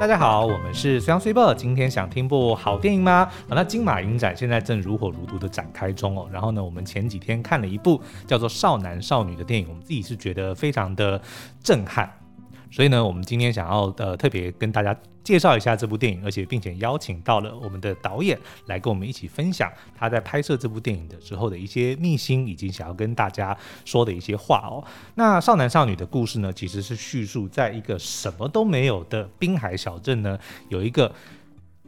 大家好，我们是 Sun Super。今天想听部好电影吗？啊，那金马影展现在正如火如荼的展开中哦。然后呢，我们前几天看了一部叫做《少男少女》的电影，我们自己是觉得非常的震撼。所以呢，我们今天想要呃特别跟大家介绍一下这部电影，而且并且邀请到了我们的导演来跟我们一起分享他在拍摄这部电影的时候的一些秘辛，以及想要跟大家说的一些话哦。那少男少女的故事呢，其实是叙述在一个什么都没有的滨海小镇呢，有一个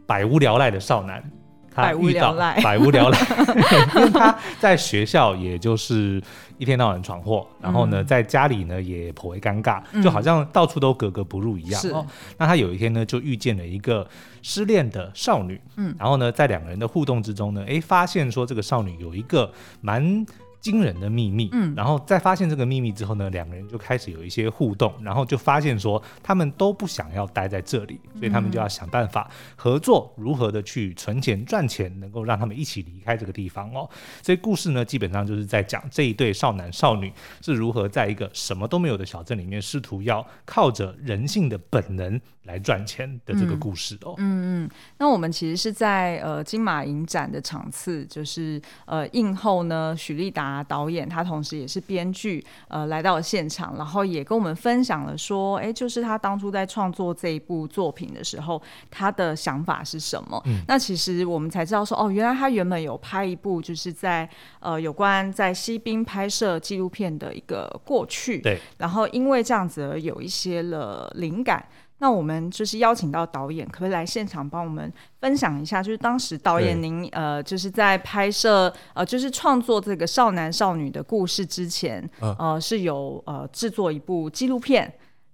百无聊赖的少男。他遇到 百无聊赖，因为他在学校也就是一天到晚闯祸，然后呢，在家里呢也颇为尴尬，就好像到处都格格不入一样。哦，那他有一天呢，就遇见了一个失恋的少女，嗯，然后呢，在两个人的互动之中呢，诶，发现说这个少女有一个蛮。惊人的秘密，嗯，然后在发现这个秘密之后呢，两个人就开始有一些互动，然后就发现说他们都不想要待在这里，所以他们就要想办法合作，如何的去存钱赚钱，能够让他们一起离开这个地方哦。所以故事呢，基本上就是在讲这一对少男少女是如何在一个什么都没有的小镇里面，试图要靠着人性的本能来赚钱的这个故事哦。嗯嗯，那我们其实是在呃金马影展的场次，就是呃映后呢，许立达。啊，导演他同时也是编剧，呃，来到了现场，然后也跟我们分享了说，哎，就是他当初在创作这一部作品的时候，他的想法是什么？嗯，那其实我们才知道说，哦，原来他原本有拍一部，就是在呃有关在西滨拍摄纪录片的一个过去，对，然后因为这样子而有一些了灵感。那我们就是邀请到导演，可不可以来现场帮我们分享一下？就是当时导演您呃，就是在拍摄呃，就是创作这个少男少女的故事之前，呃，呃是有呃制作一部纪录片。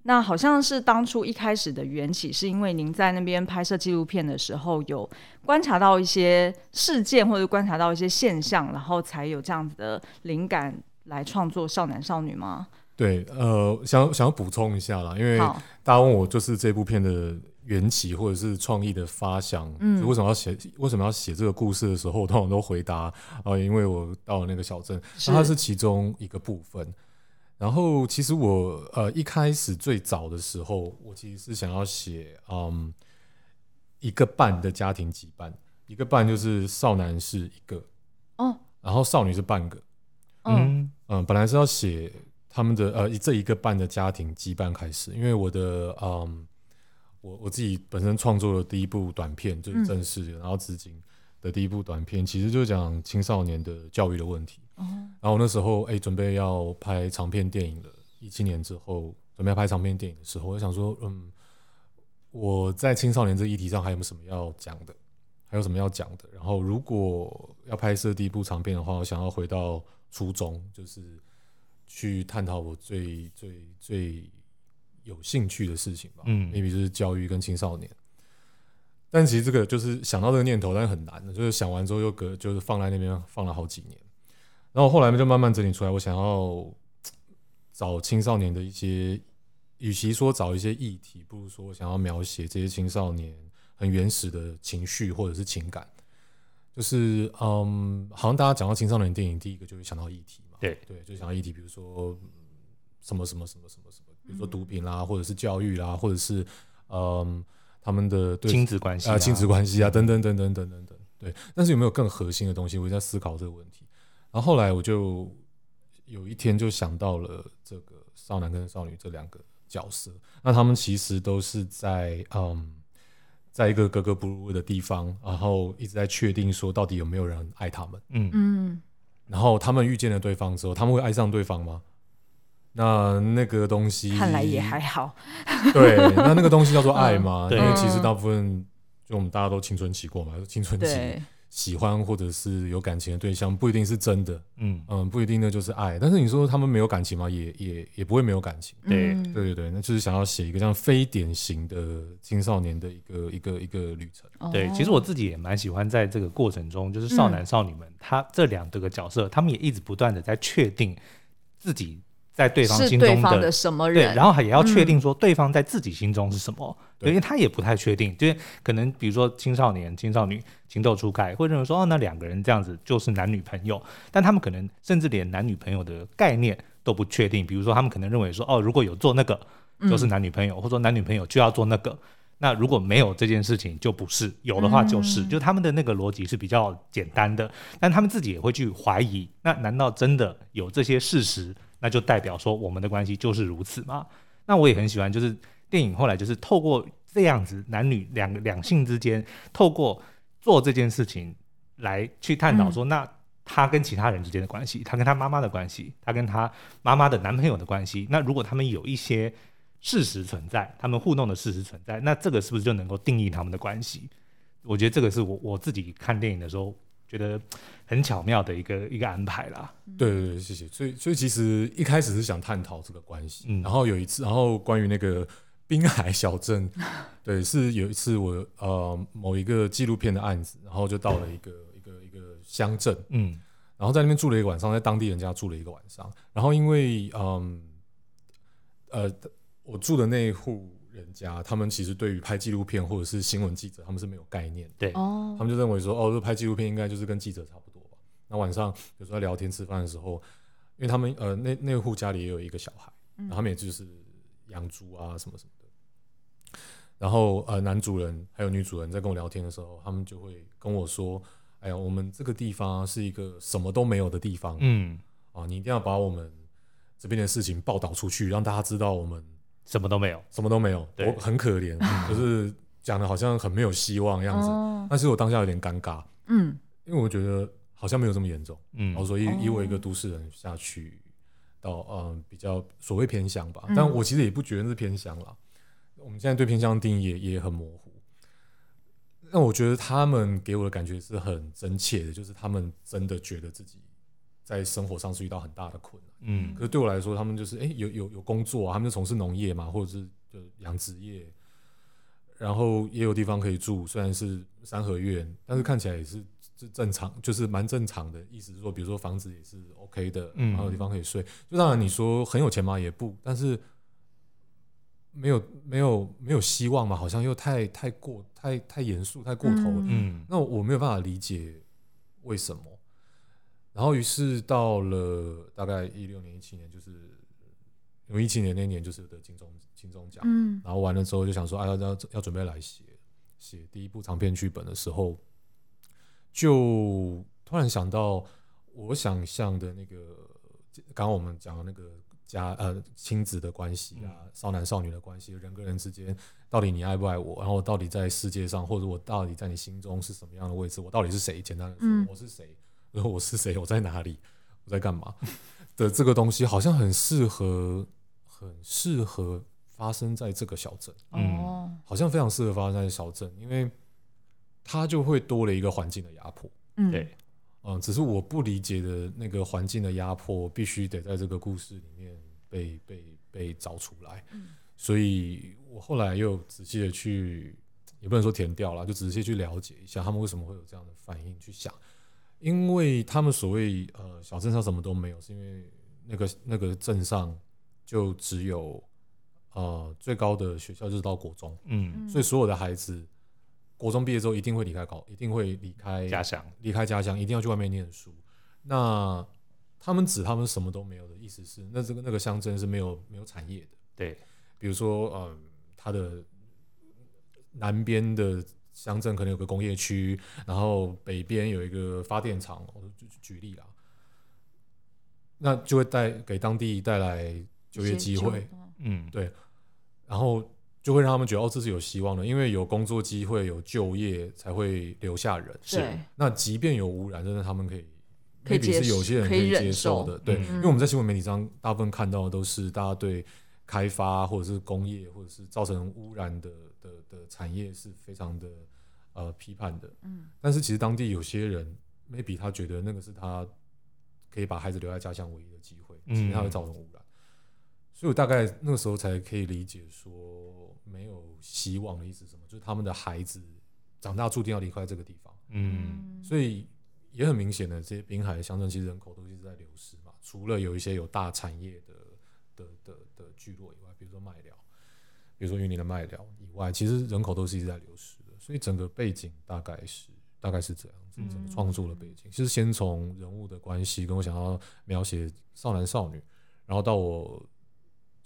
那好像是当初一开始的缘起，是因为您在那边拍摄纪录片的时候，有观察到一些事件或者观察到一些现象，然后才有这样子的灵感来创作少男少女吗？对，呃，想想要补充一下啦，因为大家问我就是这部片的缘起或者是创意的发想，嗯，为什么要写为什么要写这个故事的时候，我通常都回答啊、呃，因为我到了那个小镇，那它是其中一个部分。然后其实我呃一开始最早的时候，我其实是想要写嗯一个半的家庭羁绊，一个半就是少男是一个哦，然后少女是半个，嗯嗯，本来是要写。他们的呃，这一个半的家庭羁绊开始，因为我的嗯，我我自己本身创作的第一部短片就是正式的，嗯、然后资金的第一部短片，其实就是讲青少年的教育的问题。哦、然后那时候哎，准备要拍长片电影了，一七年之后准备要拍长片电影的时候，我想说，嗯，我在青少年这议题上还有没有什么要讲的？还有什么要讲的？然后如果要拍摄第一部长片的话，我想要回到初中，就是。去探讨我最最最有兴趣的事情吧，嗯，maybe 就是教育跟青少年。但其实这个就是想到这个念头，但是很难的，就是想完之后又隔，就是放在那边放了好几年。然后后来就慢慢整理出来，我想要找青少年的一些，与其说找一些议题，不如说我想要描写这些青少年很原始的情绪或者是情感。就是嗯，好像大家讲到青少年电影，第一个就会想到议题。对对，就想要议题，比如说什么什么什么什么什么，比如说毒品啦，或者是教育啦，或者是嗯他们的亲子关系啊，亲子关系啊，等等等等等等等。对，但是有没有更核心的东西？我在思考这个问题。然后后来我就有一天就想到了这个少男跟少女这两个角色，那他们其实都是在嗯，在一个格格不入的地方，然后一直在确定说到底有没有人爱他们。嗯嗯。然后他们遇见了对方之后，他们会爱上对方吗？那那个东西看来也还好。对，那那个东西叫做爱嘛？嗯、因为其实大部分就我们大家都青春期过嘛，青春期喜欢或者是有感情的对象不一定是真的，嗯嗯，不一定那就是爱。但是你说他们没有感情吗？也也也不会没有感情。对对对对，那就是想要写一个这样非典型的青少年的一个一个一个旅程。对，其实我自己也蛮喜欢在这个过程中，就是少男少女们他这两个个角色，他们也一直不断的在确定自己。在对方心中的，对方的什么人？对，然后也要确定说对方在自己心中是什么，因为他也不太确定，就是可能比如说青少年、青少女情窦初开，会认为说哦，那两个人这样子就是男女朋友，但他们可能甚至连男女朋友的概念都不确定，比如说他们可能认为说哦，如果有做那个就是男女朋友，嗯、或者说男女朋友就要做那个，那如果没有这件事情，就不是；有的话，就是。嗯、就他们的那个逻辑是比较简单的，但他们自己也会去怀疑。那难道真的有这些事实？那就代表说我们的关系就是如此嘛？那我也很喜欢，就是电影后来就是透过这样子男女两个两性之间，透过做这件事情来去探讨说，嗯、那他跟其他人之间的关系，他跟他妈妈的关系，他跟他妈妈的男朋友的关系。那如果他们有一些。事实存在，他们互动的事实存在，那这个是不是就能够定义他们的关系？我觉得这个是我我自己看电影的时候觉得很巧妙的一个一个安排啦。对对对，谢谢。所以所以其实一开始是想探讨这个关系，嗯，然后有一次，然后关于那个滨海小镇，对，是有一次我呃某一个纪录片的案子，然后就到了一个一个一个乡镇，嗯，然后在那边住了一个晚上，在当地人家住了一个晚上，然后因为嗯呃。呃我住的那一户人家，他们其实对于拍纪录片或者是新闻记者，他们是没有概念的。对，他们就认为说，哦，这拍纪录片应该就是跟记者差不多吧。那晚上比如说在聊天吃饭的时候，因为他们呃那那户家里也有一个小孩，然后他们也就是养猪啊什么什么的。然后呃男主人还有女主人在跟我聊天的时候，他们就会跟我说，哎呀，我们这个地方是一个什么都没有的地方，嗯，啊，你一定要把我们这边的事情报道出去，让大家知道我们。什么都没有，什么都没有，我很可怜，就是讲的好像很没有希望的样子。哦、但是我当下有点尴尬，嗯，因为我觉得好像没有这么严重，嗯，然后所以以我一个都市人下去到嗯比较所谓偏乡吧，嗯、但我其实也不觉得是偏乡啦。我们现在对偏乡的定义也也很模糊。那我觉得他们给我的感觉是很真切的，就是他们真的觉得自己。在生活上是遇到很大的困难，嗯，可是对我来说，他们就是哎、欸，有有有工作啊，他们就从事农业嘛，或者是就养殖业，然后也有地方可以住，虽然是三合院，但是看起来也是是正常，就是蛮正常的。意思是说，比如说房子也是 OK 的，然后有地方可以睡。就当然你说很有钱嘛？也不，但是没有没有没有希望嘛，好像又太太过太太严肃太过头了，嗯，那我没有办法理解为什么。然后，于是到了大概一六年、一七年，就是因为一七年那年就是得金钟金钟奖，嗯，然后完了之后就想说，哎，要要要准备来写写第一部长篇剧本的时候，就突然想到我想象的那个，刚刚我们讲的那个家呃亲子的关系啊，嗯、少男少女的关系，人跟人之间到底你爱不爱我？然后我到底在世界上，或者我到底在你心中是什么样的位置？我到底是谁？简单的说，嗯、我是谁？然后我是谁？我在哪里？我在干嘛？的这个东西好像很适合，很适合发生在这个小镇。嗯，好像非常适合发生在小镇，因为它就会多了一个环境的压迫。嗯，对，嗯，只是我不理解的那个环境的压迫，必须得在这个故事里面被被被找出来。嗯，所以我后来又仔细的去，也不能说填掉了，就仔细去了解一下他们为什么会有这样的反应，去想。因为他们所谓呃小镇上什么都没有，是因为那个那个镇上就只有呃最高的学校就是到国中，嗯，所以所有的孩子国中毕业之后一定会离开高，一定会离开家乡，离开家乡，一定要去外面念书。那他们指他们什么都没有的意思是，那这个那个乡镇是没有没有产业的，对，比如说嗯，它的南边的。乡镇可能有个工业区，然后北边有一个发电厂，我就举例啦，那就会带给当地带来就业机会，嗯，对，然后就会让他们觉得哦，这是有希望的，因为有工作机会、有就业才会留下人。是，那即便有污染，真的他们可以，可以是有些人可以接受的，对，因为我们在新闻媒体上大部分看到的都是大家对开发或者是工业或者是造成污染的。的的产业是非常的呃批判的，嗯，但是其实当地有些人，maybe 他觉得那个是他可以把孩子留在家乡唯一的机会，嗯，他会造成污染，所以我大概那个时候才可以理解说没有希望的意思是什么，就是他们的孩子长大注定要离开这个地方，嗯，所以也很明显的，这些滨海的乡镇其实人口都一直在流失嘛，除了有一些有大产业的的的的聚落以外，比如说麦寮。比如说云林的麦寮以外，其实人口都是一直在流失的，所以整个背景大概是大概是这样子，整个创作的背景，其实先从人物的关系跟我想要描写少男少女，然后到我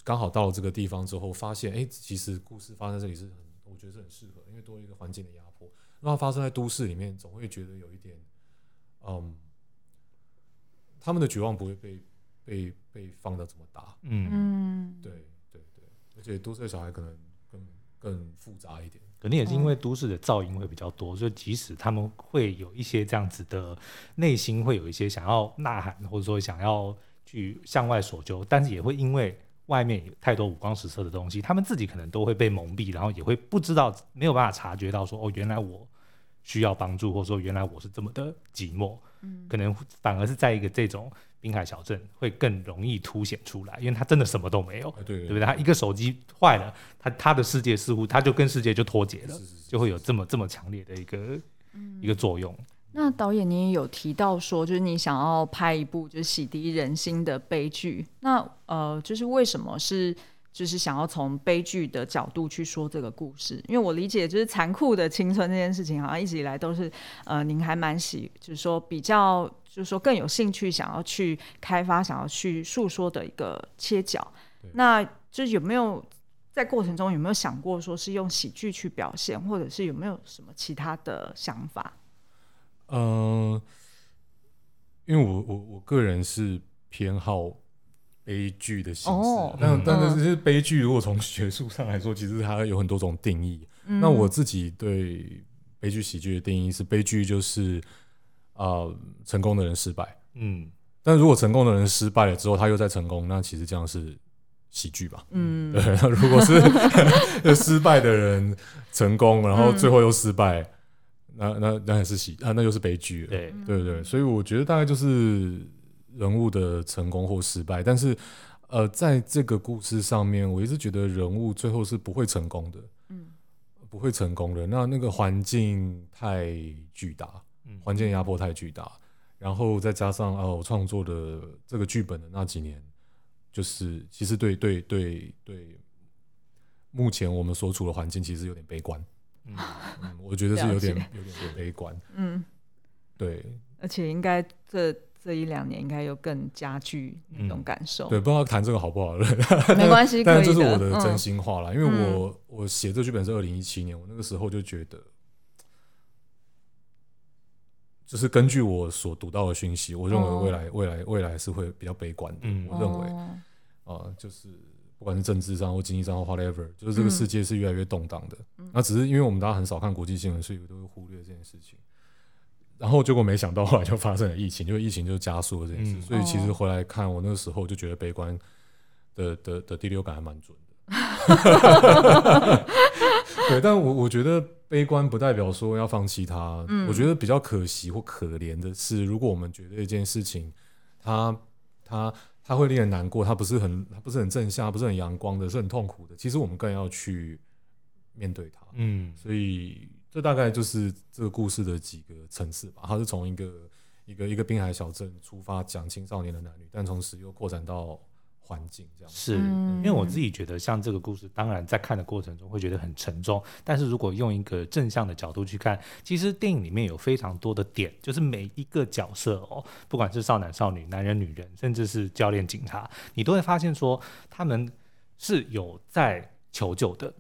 刚好到了这个地方之后，发现哎、欸，其实故事发生在这里是很我觉得是很适合，因为多了一个环境的压迫。那它发生在都市里面，总会觉得有一点，嗯，他们的绝望不会被被被放到这么大。嗯，对对对，而且都市的小孩可能更更复杂一点。可能也是因为都市的噪音会比较多，所以即使他们会有一些这样子的内心会有一些想要呐喊，或者说想要去向外索求，但是也会因为外面有太多五光十色的东西，他们自己可能都会被蒙蔽，然后也会不知道没有办法察觉到说哦，原来我需要帮助，或者说原来我是这么的寂寞，嗯，可能反而是在一个这种。滨海小镇会更容易凸显出来，因为他真的什么都没有，对，对不对？他一个手机坏了，他他的世界似乎他就跟世界就脱节了，是是是是，就会有这么这么强烈的一个、嗯、一个作用。那导演，你也有提到说，就是你想要拍一部就是洗涤人心的悲剧，那呃，就是为什么是？就是想要从悲剧的角度去说这个故事，因为我理解就是残酷的青春这件事情，好像一直以来都是呃，您还蛮喜，就是说比较，就是说更有兴趣想要去开发、想要去诉说的一个切角。那就是有没有在过程中有没有想过说是用喜剧去表现，或者是有没有什么其他的想法？嗯、呃，因为我我我个人是偏好。悲剧的形式，哦、但但是，是悲剧。如果从学术上来说，其实它有很多种定义。嗯、那我自己对悲剧喜剧的定义是：悲剧就是啊、呃，成功的人失败。嗯，但如果成功的人失败了之后，他又再成功，那其实这样是喜剧吧？嗯，对。那如果是 失败的人成功，然后最后又失败，嗯、那那那也是喜啊，那就是悲剧。对对对，所以我觉得大概就是。人物的成功或失败，但是，呃，在这个故事上面，我一直觉得人物最后是不会成功的，嗯，不会成功的。那那个环境太巨大，嗯，环境压迫太巨大，然后再加上哦，我创作的这个剧本的那几年，就是其实对对对对，目前我们所处的环境其实有点悲观，嗯，嗯，我觉得是有点解有点悲观，嗯，对，而且应该这。这一两年应该又更加剧那种感受。嗯、对，不知道谈这个好不好？没关系，但这是我的真心话啦。嗯、因为我我写这剧本是二零一七年，我那个时候就觉得，就是根据我所读到的讯息，我认为未来、哦、未来未来是会比较悲观的。嗯、我认为，啊、哦呃，就是不管是政治上或经济上或 whatever，就是这个世界是越来越动荡的。嗯、那只是因为我们大家很少看国际新闻，所以我都会忽略这件事情。然后结果没想到，后来就发生了疫情，就疫情就加速了这件事。嗯、所以其实回来看，我那个时候就觉得悲观的的的第六感还蛮准的。对，但我我觉得悲观不代表说要放弃它。嗯、我觉得比较可惜或可怜的是，如果我们觉得一件事情，它它它会令人难过，它不是很它不是很正向，不是很阳光的，是很痛苦的。其实我们更要去面对它。嗯，所以。这大概就是这个故事的几个层次吧。它是从一个一个一个滨海小镇出发，讲青少年的男女，但同时又扩展到环境这样。是，因为我自己觉得，像这个故事，当然在看的过程中会觉得很沉重，但是如果用一个正向的角度去看，其实电影里面有非常多的点，就是每一个角色哦，不管是少男少女、男人女人，甚至是教练警察，你都会发现说他们是有在求救的。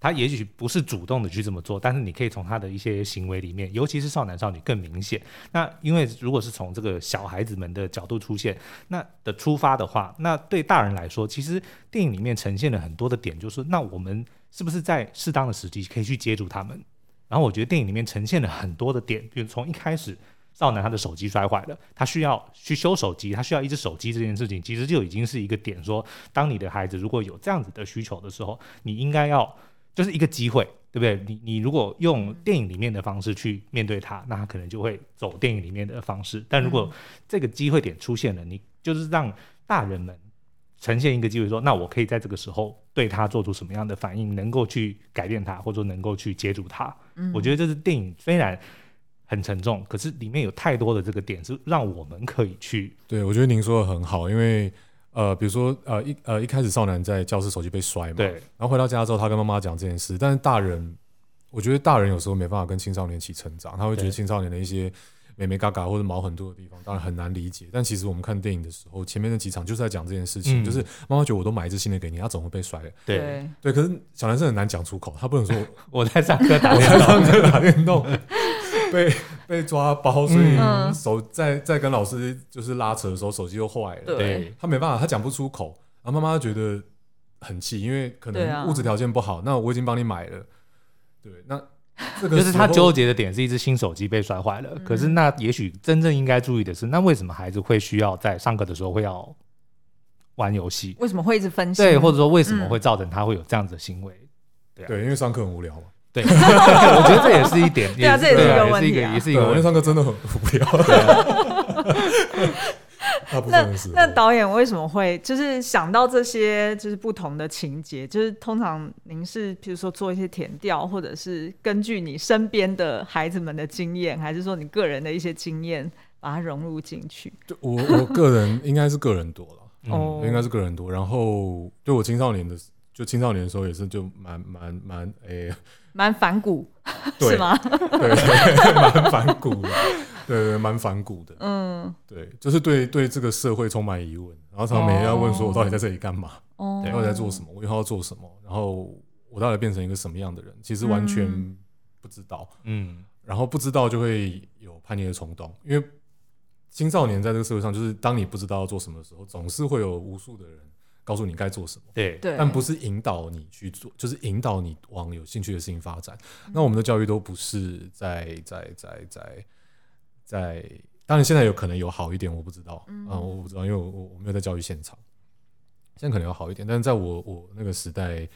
他也许不是主动的去这么做，但是你可以从他的一些行为里面，尤其是少男少女更明显。那因为如果是从这个小孩子们的角度出现，那的出发的话，那对大人来说，其实电影里面呈现了很多的点，就是那我们是不是在适当的时机可以去接住他们？然后我觉得电影里面呈现了很多的点，比如从一开始少男他的手机摔坏了，他需要去修手机，他需要一只手机这件事情，其实就已经是一个点，说当你的孩子如果有这样子的需求的时候，你应该要。就是一个机会，对不对？你你如果用电影里面的方式去面对它，那他可能就会走电影里面的方式。但如果这个机会点出现了，你就是让大人们呈现一个机会，说，那我可以在这个时候对他做出什么样的反应，能够去改变他，或者说能够去接住他。嗯，我觉得这是电影虽然很沉重，可是里面有太多的这个点是让我们可以去。对，我觉得您说的很好，因为。呃，比如说，呃，一呃一开始少男在教室手机被摔嘛，对，然后回到家之后，他跟妈妈讲这件事，但是大人，我觉得大人有时候没办法跟青少年一起成长，他会觉得青少年的一些美眉嘎嘎或者毛很多的地方，当然很难理解。但其实我们看电影的时候，前面那几场就是在讲这件事情，嗯、就是妈妈觉得我都买一只新的给你，他总会被摔。对。对，可是小男生很难讲出口，他不能说 我在上课打电动，我在上课打电动，被被抓包，所以手在在跟老师就是拉扯的时候，手机又坏了。对，他没办法，他讲不出口，然后妈妈觉得很气，因为可能物质条件不好。那我已经帮你买了，对，那。就是他纠结的点是一只新手机被摔坏了，嗯、可是那也许真正应该注意的是，那为什么孩子会需要在上课的时候会要玩游戏？为什么会一直分心？对，或者说为什么会造成他会有这样子的行为？对、啊、对，因为上课很无聊嘛。对，我觉得这也是一点。对啊，这也是一个问题、啊，也是一个，我那上课真的很无聊。那那导演为什么会就是想到这些就是不同的情节？就是通常您是比如说做一些填调，或者是根据你身边的孩子们的经验，还是说你个人的一些经验把它融入进去？就我我个人应该是个人多了，哦、嗯，应该是个人多。然后对我青少年的就青少年的时候也是就蛮蛮蛮诶，蛮反骨对是吗？对，蛮反骨的。对对，蛮反骨的。嗯，对，就是对对这个社会充满疑问，然后常常每天要问说，我到底在这里干嘛？哦，我到底在做什么？我以后要做什么？然后我到底变成一个什么样的人？其实完全不知道。嗯，然后不知道就会有叛逆的冲动，因为青少年在这个社会上，就是当你不知道要做什么的时候，总是会有无数的人告诉你该做什么。对。对，但不是引导你去做，就是引导你往有兴趣的事情发展。那我们的教育都不是在在在在。在，当然现在有可能有好一点，我不知道，嗯，嗯，我不知道，因为我我没有在教育现场，现在可能有好一点，但是在我我那个时代，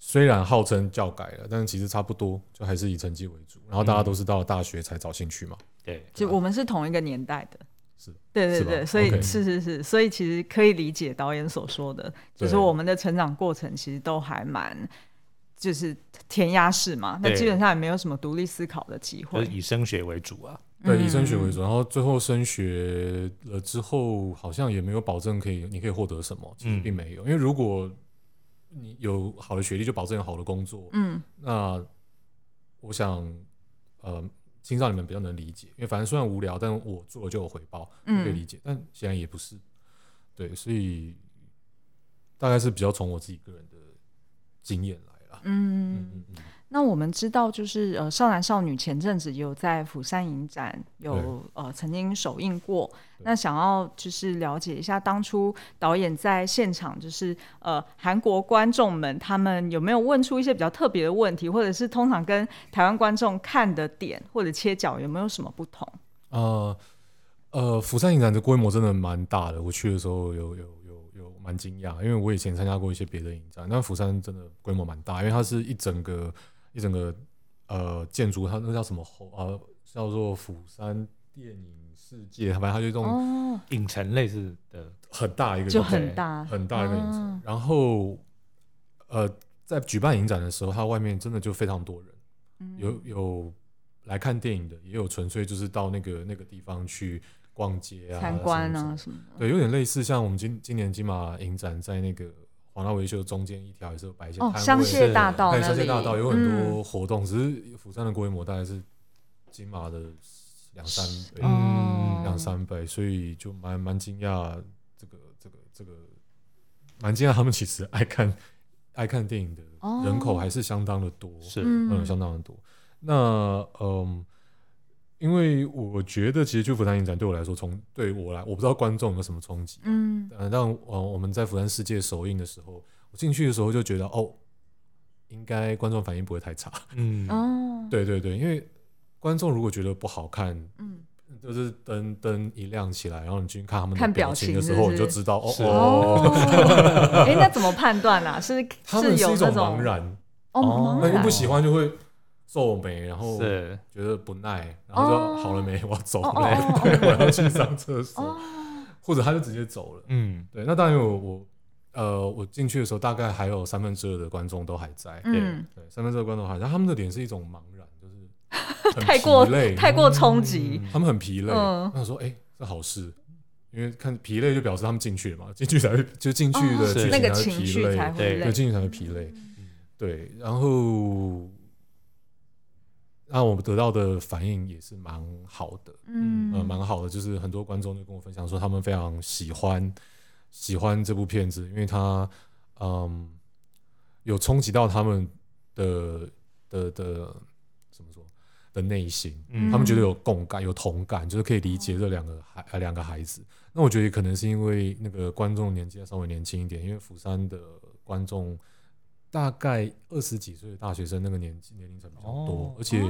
虽然号称教改了，但是其实差不多，就还是以成绩为主，然后大家都是到了大学才找兴趣嘛，对，就我们是同一个年代的，是，对对对，所以 Okay 是是是，所以其实可以理解导演所说的，就是我们的成长过程其实都还蛮。就是填鸭式嘛，那基本上也没有什么独立思考的机会，以升学为主啊。对，以升学为主，然后最后升学了之后，好像也没有保证可以，你可以获得什么，其实并没有。因为如果你有好的学历，就保证有好的工作。嗯，那我想，呃，青少年们比较能理解，因为反正虽然无聊，但我做了就有回报，可以理解。但显然也不是，对，所以大概是比较从我自己个人的经验来啦嗯嗯。嗯，那我们知道，就是呃，少男少女前阵子有在釜山影展有呃曾经首映过。那想要就是了解一下，当初导演在现场，就是呃韩国观众们他们有没有问出一些比较特别的问题，或者是通常跟台湾观众看的点或者切角有没有什么不同？呃呃，釜山影展的规模真的蛮大的，我去的时候有有。蛮惊讶，因为我以前参加过一些别的影展，那釜山真的规模蛮大，因为它是一整个一整个呃建筑，它那个叫什么？呃，叫做釜山电影世界，反正它就这种、哦、影城类似的很大一个，就很大很大一个影城。哦、然后呃，在举办影展的时候，它外面真的就非常多人，嗯、有有来看电影的，也有纯粹就是到那个那个地方去。逛街啊，参观啊，什么的，对，有点类似，像我们今今年金马影展在那个华纳维修中间一条也是有摆一些摊位，香榭大道香榭大道有很多活动，只是釜山的规模大概是金马的两三倍，嗯，两三倍，所以就蛮蛮惊讶，这个这个这个蛮惊讶，他们其实爱看爱看电影的人口还是相当的多，是嗯，相当的多。那嗯。因为我觉得，其实去釜山影展对我来说，从对我来，我不知道观众有什么冲击。嗯，但我我们在釜山世界首映的时候，我进去的时候就觉得，哦，应该观众反应不会太差。嗯，哦，对对对，因为观众如果觉得不好看，嗯，就是灯灯一亮起来，然后你去看他们的表情的时候，你就知道，哦，哎，那怎么判断啊？是他们是一种茫然，哦，那你不喜欢就会。皱眉，然后觉得不耐，然后说好了没，我要走了，对，我要去上厕所，哦、或者他就直接走了。嗯，对。那当然我我呃我进去的时候，大概还有三分之二的观众都还在。嗯，对，三分之二观众还在，他们的脸是一种茫然，就是 太过累，太过冲击，他们很疲累。嗯，他说哎，这好事，因为看疲累就表示他们进去了嘛，进去才会就进去的剧情才会疲累，对，进去才会疲累。对，然后。那我们得到的反应也是蛮好的，嗯，呃，蛮好的，就是很多观众就跟我分享说，他们非常喜欢喜欢这部片子，因为他嗯有冲击到他们的的的怎么说的内心，嗯，他们觉得有共感、有同感，就是可以理解这两个孩呃两个孩子。那我觉得可能是因为那个观众年纪稍微年轻一点，因为釜山的观众。大概二十几岁的大学生，那个年纪年龄层比较多，而且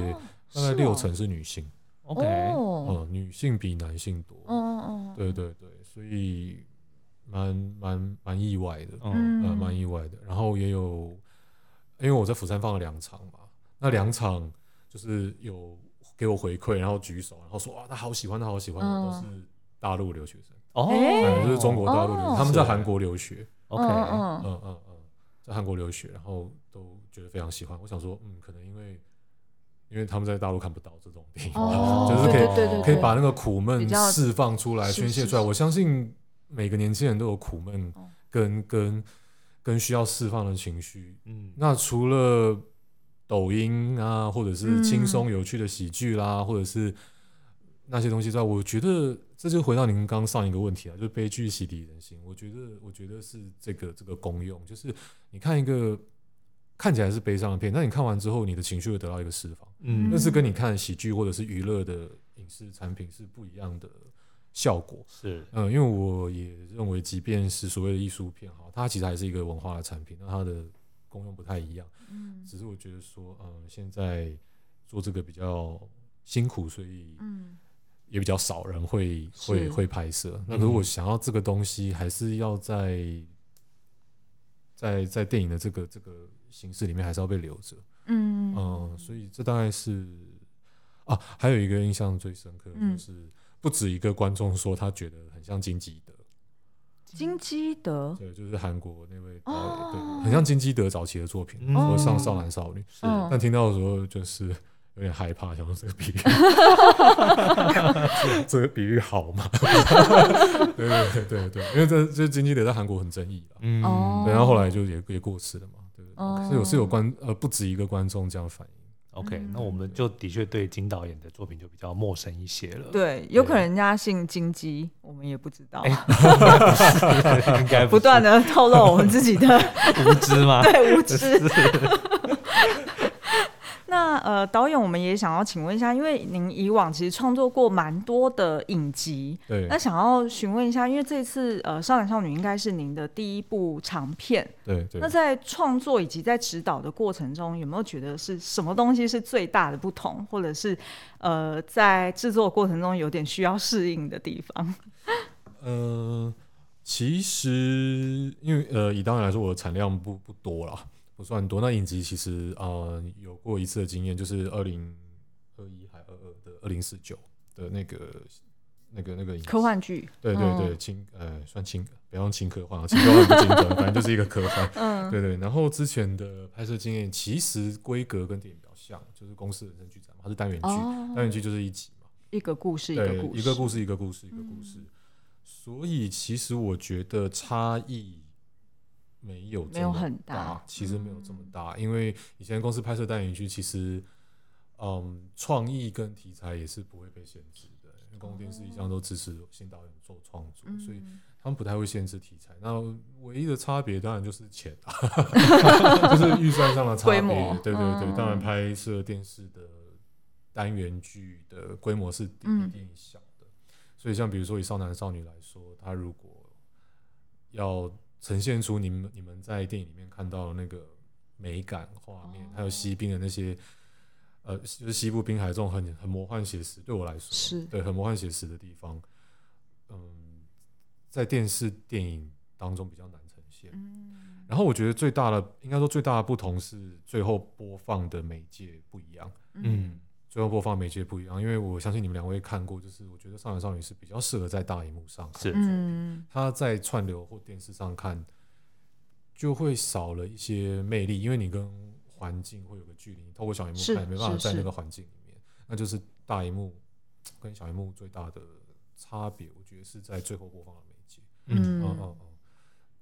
大概六成是女性。OK，嗯，女性比男性多。嗯嗯，对对对，所以蛮蛮蛮意外的，嗯，蛮意外的。然后也有，因为我在釜山放了两场嘛，那两场就是有给我回馈，然后举手，然后说哇，他好喜欢，他好喜欢的都是大陆留学生。哦，就是中国大陆留学，他们在韩国留学。OK，嗯嗯嗯。在韩国留学，然后都觉得非常喜欢。我想说，嗯，可能因为因为他们在大陆看不到这种电影，哦、就是可以对对对对可以把那个苦闷释放出来、宣泄出来。我相信每个年轻人都有苦闷跟、哦、跟跟需要释放的情绪。嗯，那除了抖音啊，或者是轻松有趣的喜剧啦，嗯、或者是那些东西之外，我觉得。这就回到您刚刚上一个问题啊，就是悲剧洗涤人心。我觉得，我觉得是这个这个功用，就是你看一个看起来是悲伤的片，但你看完之后，你的情绪会得到一个释放。嗯，那是跟你看喜剧或者是娱乐的影视产品是不一样的效果。是，嗯，因为我也认为，即便是所谓的艺术片哈，它其实还是一个文化的产品，那它的功用不太一样。嗯，只是我觉得说，嗯，现在做这个比较辛苦，所以嗯。也比较少人会会会拍摄。那如果想要这个东西，还是要在在在电影的这个这个形式里面，还是要被留着。嗯嗯，所以这大概是啊，还有一个印象最深刻的就是，不止一个观众说他觉得很像金基德。金基德，对，就是韩国那位导演，对，很像金基德早期的作品，说像少男少女。是，但听到的时候就是。有点害怕，想说这个比喻，这个比喻好吗？对对对对，因为这这金基德在韩国很争议了，嗯，然后后来就也也过世了嘛，对，是有是有观呃不止一个观众这样反应。OK，那我们就的确对金导演的作品就比较陌生一些了。对，有可能人家姓金基，我们也不知道，应该不断的透露我们自己的无知吗？对，无知。那呃，导演，我们也想要请问一下，因为您以往其实创作过蛮多的影集，对，那想要询问一下，因为这次呃，《少男少女》应该是您的第一部长片，对对。那在创作以及在指导的过程中，有没有觉得是什么东西是最大的不同，或者是呃，在制作过程中有点需要适应的地方？呃，其实因为呃，以导演来说，我的产量不不多了。不算多，那影集其实呃有过一次的经验，就是二零二一还二二的二零四九的那个那个那个影科幻剧，对对对，轻呃算轻，不要用轻科幻啊，轻科幻不精准，反正就是一个科幻，嗯，对对。然后之前的拍摄经验其实规格跟电影比较像，就是公司人生剧展嘛，它是单元剧，单元剧就是一集嘛，一个故事一个故事，一个故事一个故事一个故事，所以其实我觉得差异。没有没有很大，其实没有这么大，嗯、因为以前公司拍摄单元剧，其实，嗯，创意跟题材也是不会被限制的，因为公共电视一向都支持新导演做创作，嗯、所以他们不太会限制题材。那唯一的差别当然就是钱啊，就是预算上的差别。对对对，嗯、当然拍摄电视的单元剧的规模是比电影小的，嗯、所以像比如说以少男少女来说，他如果要呈现出你们你们在电影里面看到的那个美感画面，还有西滨的那些，呃，就是西部滨海这种很很魔幻写实，对我来说是对很魔幻写实的地方，嗯，在电视电影当中比较难呈现。然后我觉得最大的，应该说最大的不同是最后播放的媒介不一样。嗯。最后播放媒介不一样，因为我相信你们两位看过，就是我觉得《少年少女》是比较适合在大荧幕上看，是，他在串流或电视上看就会少了一些魅力，因为你跟环境会有个距离，透过小荧幕看没办法在那个环境里面，那就是大荧幕跟小荧幕最大的差别，我觉得是在最后播放的媒介。嗯嗯嗯，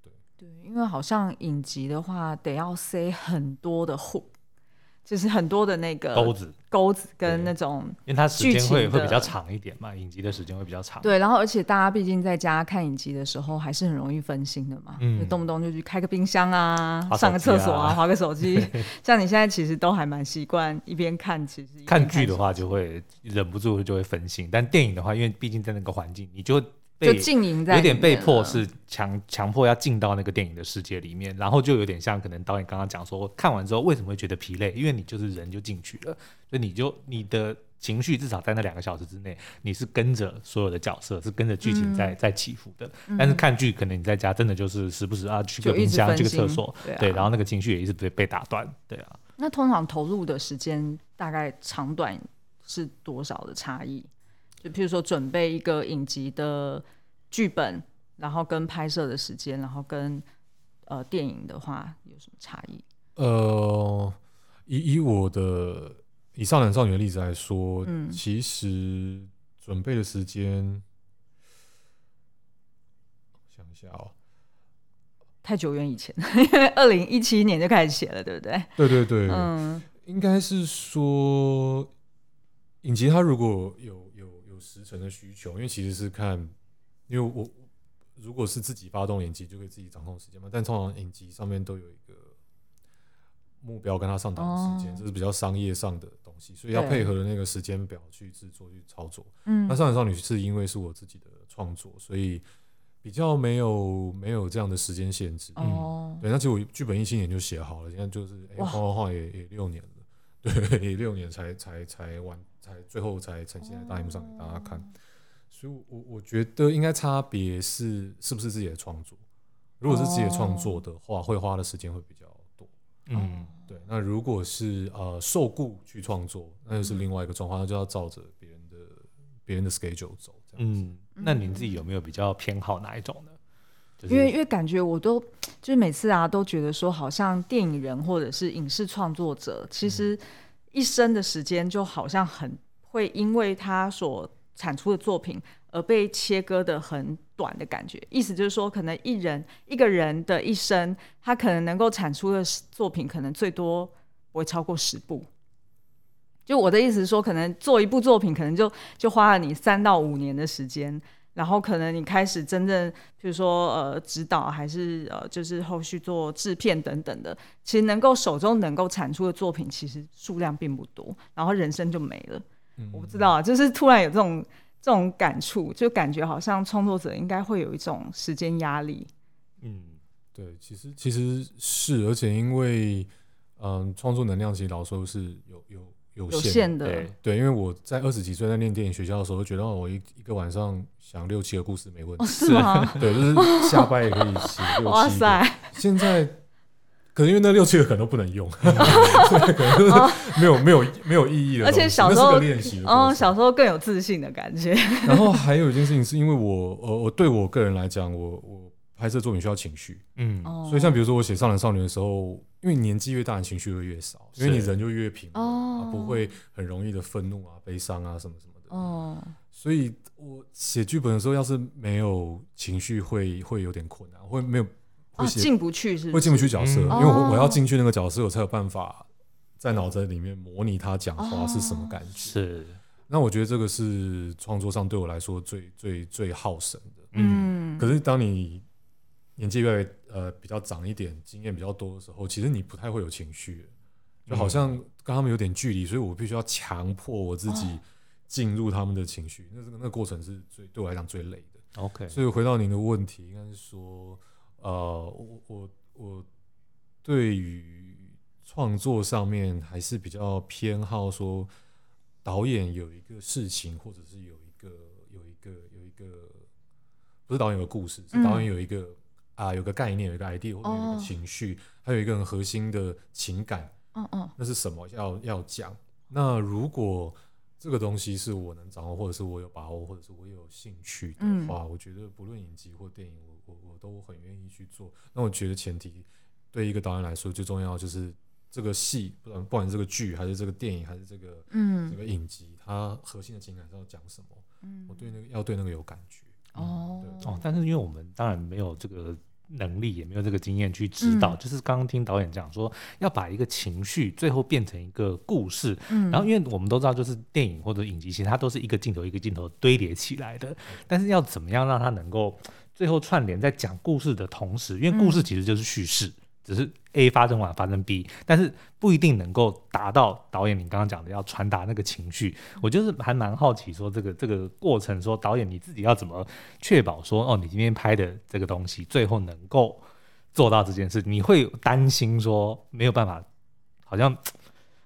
对对，因为好像影集的话得要塞很多的 hook。就是很多的那个钩子，钩子跟那种，因为它时间会会比较长一点嘛，影集的时间会比较长。对，然后而且大家毕竟在家看影集的时候，还是很容易分心的嘛，嗯，就动不动就去开个冰箱啊，啊上个厕所啊，划个手机。像你现在其实都还蛮习惯一边看，其实看剧的话就会忍不住就会分心，但电影的话，因为毕竟在那个环境，你就。就经营在有点被迫是强强迫要进到那个电影的世界里面，然后就有点像可能导演刚刚讲说，看完之后为什么会觉得疲累？因为你就是人就进去了，所以你就你的情绪至少在那两个小时之内，你是跟着所有的角色，是跟着剧情在、嗯、在起伏的。但是看剧可能你在家真的就是时不时啊去个冰箱、去个厕所，对，然后那个情绪也一直被被打断，对啊。那通常投入的时间大概长短是多少的差异？就譬如说，准备一个影集的剧本，然后跟拍摄的时间，然后跟呃电影的话有什么差异？呃，以以我的以少男少女的例子来说，嗯，其实准备的时间，想一下哦，太久远以前，因为二零一七年就开始写了，对不对？对对对，嗯，应该是说影集它如果有。时程的需求，因为其实是看，因为我如果是自己发动影集，就可以自己掌控时间嘛。但通常影集上面都有一个目标，跟他上档的时间，这、哦、是比较商业上的东西，所以要配合的那个时间表去制作、去操作。嗯，那少男少女是因为是我自己的创作，所以比较没有没有这样的时间限制。哦、嗯，对，那其实我剧本一七年就写好了，现在就是画画画也也六年了，对，也 六年才才才完。才最后才呈现在大荧幕上给大家看，所以我，我我觉得应该差别是是不是自己的创作。如果是自己的创作的话，会花的时间会比较多。嗯，对。那如果是呃受雇去创作，那就是另外一个状况，那就要照着别人的别人的 schedule 走。嗯，那您自己有没有比较偏好哪一种呢？因为因为感觉我都就是每次啊都觉得说，好像电影人或者是影视创作者，其实。一生的时间就好像很会因为他所产出的作品而被切割的很短的感觉，意思就是说，可能一人一个人的一生，他可能能够产出的作品，可能最多不会超过十部。就我的意思是说，可能做一部作品，可能就就花了你三到五年的时间。然后可能你开始真正，比如说呃指导，还是呃就是后续做制片等等的，其实能够手中能够产出的作品，其实数量并不多，然后人生就没了。嗯、我不知道啊，就是突然有这种这种感触，就感觉好像创作者应该会有一种时间压力。嗯，对，其实其实是，而且因为嗯创作能量其实老实说是有有。有限，有限的，对，对，因为我在二十几岁在念电影学校的时候，觉得我一一个晚上想六七个故事没问题，哦、是吗？对，就是下班也可以写六七个。哇塞！现在可能因为那六七个可能都不能用，可能就是没有没有没有意义了。而且小时候练习，哦，小时候更有自信的感觉。然后还有一件事情，是因为我呃，我对我个人来讲，我我拍摄作品需要情绪，嗯，所以像比如说我写少男少女的时候。因为年纪越大，情绪会越少，因为你人就越平，哦，不会很容易的愤怒啊、悲伤啊什么什么的。哦，所以我写剧本的时候，要是没有情绪，会会有点困难，会没有会进不去，是会进不去角色，因为我我要进去那个角色，我才有办法在脑子里面模拟他讲话是什么感觉。是，那我觉得这个是创作上对我来说最最最耗神的。嗯，可是当你年纪越来越呃，比较长一点，经验比较多的时候，其实你不太会有情绪，就好像跟他们有点距离，所以我必须要强迫我自己进入他们的情绪，那这个那个过程是最对我来讲最累的。OK，所以回到您的问题，应该是说，呃，我我我对于创作上面还是比较偏好说，导演有一个事情，或者是有一个有一个有一个，不是导演有个故事，是导演有一个。嗯啊，有个概念，有一个 idea，或者有一个情绪，哦、还有一个很核心的情感，嗯嗯，那是什么？要要讲。那如果这个东西是我能掌握，或者是我有把握，或者是我有兴趣的话，嗯、我觉得不论影集或电影，我我我都很愿意去做。那我觉得前提对一个导演来说最重要就是这个戏，不管不管是这个剧，还是这个电影，还是这个嗯这个影集，它核心的情感是要讲什么？嗯，我对那个要对那个有感觉。哦、嗯、哦，但是因为我们当然没有这个。能力，也没有这个经验去指导。嗯、就是刚刚听导演讲说，要把一个情绪最后变成一个故事。嗯，然后因为我们都知道，就是电影或者影集，其实它都是一个镜头一个镜头堆叠起来的。但是要怎么样让它能够最后串联在讲故事的同时，因为故事其实就是叙事。嗯只是 A 发生完发生 B，但是不一定能够达到导演你刚刚讲的要传达那个情绪。我就是还蛮好奇，说这个这个过程，说导演你自己要怎么确保说，哦，你今天拍的这个东西最后能够做到这件事？你会担心说没有办法，好像。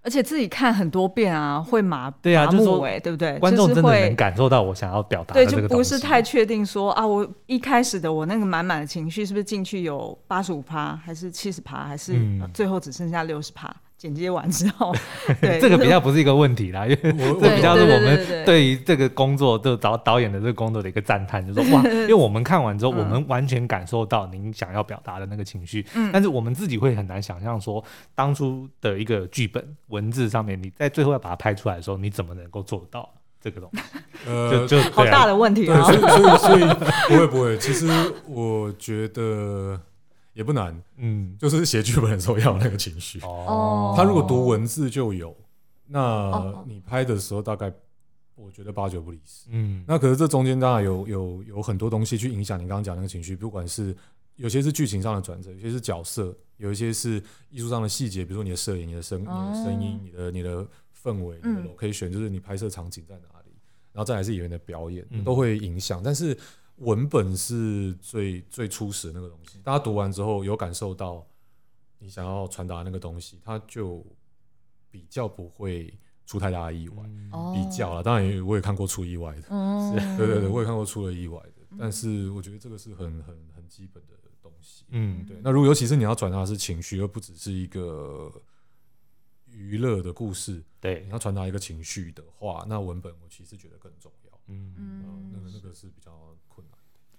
而且自己看很多遍啊，会麻对啊，麻木哎，对不对？观众真的能感受到我想要表达。对，就不是太确定说啊，我一开始的我那个满满的情绪是不是进去有八十五趴，还是七十趴，还是最后只剩下六十趴？剪接完之后，对，这个比较不是一个问题啦，因为这比较是我们对于这个工作，就导导演的这个工作的一个赞叹，就是说 哇，因为我们看完之后，我们完全感受到您想要表达的那个情绪，嗯，但是我们自己会很难想象说，当初的一个剧本文字上面，你在最后要把它拍出来的时候，你怎么能够做到这个东西？呃，就好大的问题啊！所以所以所以不会不会，其实我觉得。也不难，嗯，就是写剧本的时候要有那个情绪哦。他如果读文字就有，那你拍的时候大概我觉得八九不离十，嗯。那可是这中间当然有有有很多东西去影响你刚刚讲那个情绪，不管是有些是剧情上的转折，有些是角色，有一些是艺术上的细节，比如说你的摄影、你的声、你的声音、你的你的氛围、你的 location，就是你拍摄场景在哪里，然后再来是演员的表演，都会影响。但是。文本是最最初始的那个东西，大家读完之后有感受到你想要传达那个东西，它就比较不会出太大的意外。嗯、比较了，当然我也看过出意外的，嗯、是对对对，我也看过出了意外的。但是我觉得这个是很很很基本的东西。嗯，对。那如果尤其是你要传达的是情绪，而不只是一个娱乐的故事，对，你要传达一个情绪的话，那文本我其实觉得更重要。嗯嗯、呃，那个那个是比较困难。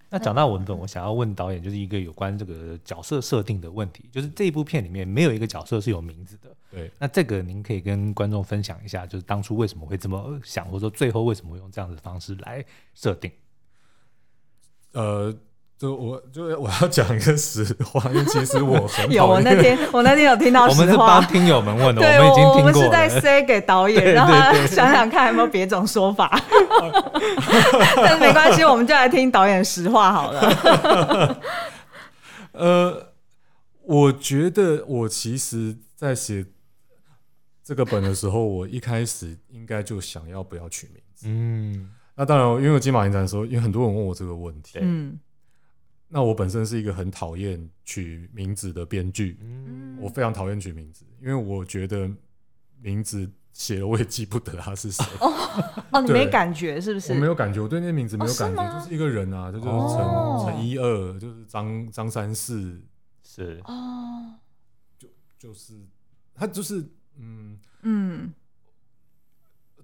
那讲到文本，我想要问导演，就是一个有关这个角色设定的问题。就是这一部片里面没有一个角色是有名字的。对。那这个您可以跟观众分享一下，就是当初为什么会这么想，或者说最后为什么会用这样的方式来设定？呃。就我就我要讲一个实话，因为其实我很有我那天我那天有听到实话，我们是帮听友们问的，对我们已经听过了。我们是在塞给导演，让他想想看有没有别种说法。但是没关系，我们就来听导演实话好了。呃，我觉得我其实，在写这个本的时候，我一开始应该就想要不要取名字。嗯，那当然，因为我金马影展的时候，因为很多人问我这个问题，嗯。那我本身是一个很讨厌取名字的编剧，嗯、我非常讨厌取名字，因为我觉得名字写了我也记不得他是谁。哦，哦，你 没感觉是不是？我没有感觉，我对那些名字没有感觉，哦、是就是一个人啊，就就是陈陈、哦、一二，就是张张三四，是哦，就就是他就是嗯嗯。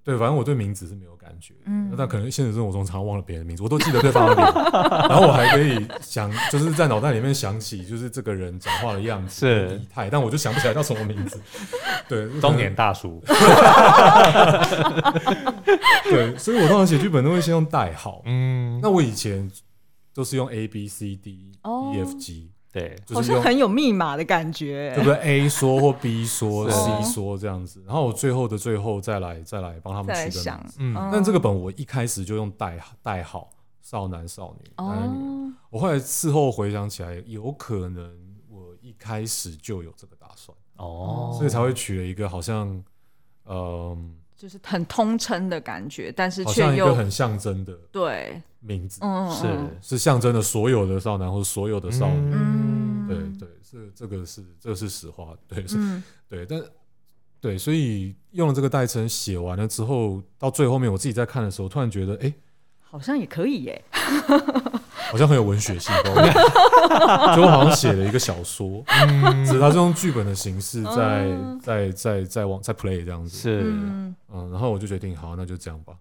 嗯对，反正我对名字是没有感觉，嗯，但可能现实生活中常常忘了别人的名字，我都记得对方的脸，然后我还可以想，就是在脑袋里面想起，就是这个人讲话的样子、仪态，但我就想不起来叫什么名字。对，中年大叔。对，所以我通常写剧本都会先用代号。嗯，那我以前都是用 A B C D E F G。对，好像很有密码的感觉，对不对？A 说或 B 说，C 说这样子，然后我最后的最后再来再来帮他们取个名字。嗯，但这个本我一开始就用代代号少男少女男女。我后来事后回想起来，有可能我一开始就有这个打算哦，所以才会取了一个好像嗯，就是很通称的感觉，但是好像一个很象征的对。名字是是象征了所有的少男或者所有的少女，对对，是这个是这个是实话，对是，对，但对，所以用了这个代称写完了之后，到最后面我自己在看的时候，突然觉得，哎，好像也可以耶，好像很有文学性，就我好像写了一个小说，只是他是用剧本的形式在在在在往在 play 这样子，是，嗯，然后我就决定，好，那就这样吧。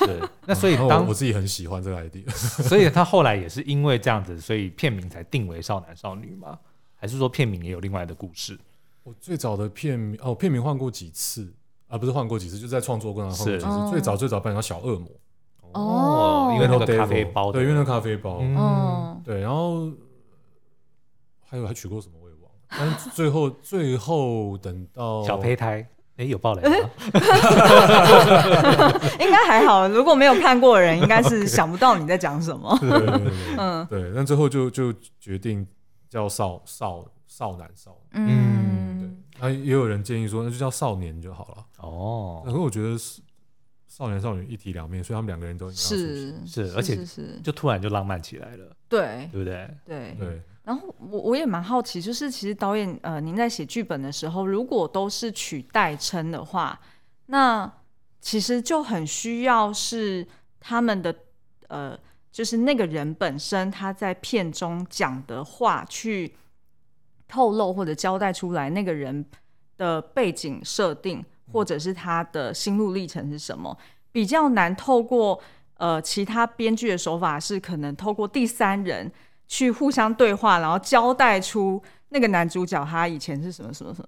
对，那所以当我自己很喜欢这个 idea，所以他后来也是因为这样子，所以片名才定为少男少女吗？还是说片名也有另外的故事？我最早的片名哦，片名换过几次。啊，不是换过几次，就在创作过程中换过几次。最早最早扮演小恶魔哦，因为那个咖啡包，对，因为那个咖啡包，嗯，对，然后还有还取过什么我也忘了，但是最后最后等到小胚胎。哎，有爆雷吗？应该还好，如果没有看过的人，应该是 想不到你在讲什么。对对对对嗯，对。但最后就就决定叫少少少男少女。嗯，对。那也有人建议说，那就叫少年就好了。哦。可是我觉得是少年少女一体两面，所以他们两个人都应该是是，而且是就突然就浪漫起来了。对，对不对？对对。然后我我也蛮好奇，就是其实导演呃，您在写剧本的时候，如果都是取代称的话，那其实就很需要是他们的呃，就是那个人本身他在片中讲的话，去透露或者交代出来那个人的背景设定，或者是他的心路历程是什么，比较难透过呃其他编剧的手法，是可能透过第三人。去互相对话，然后交代出那个男主角他以前是什么什么什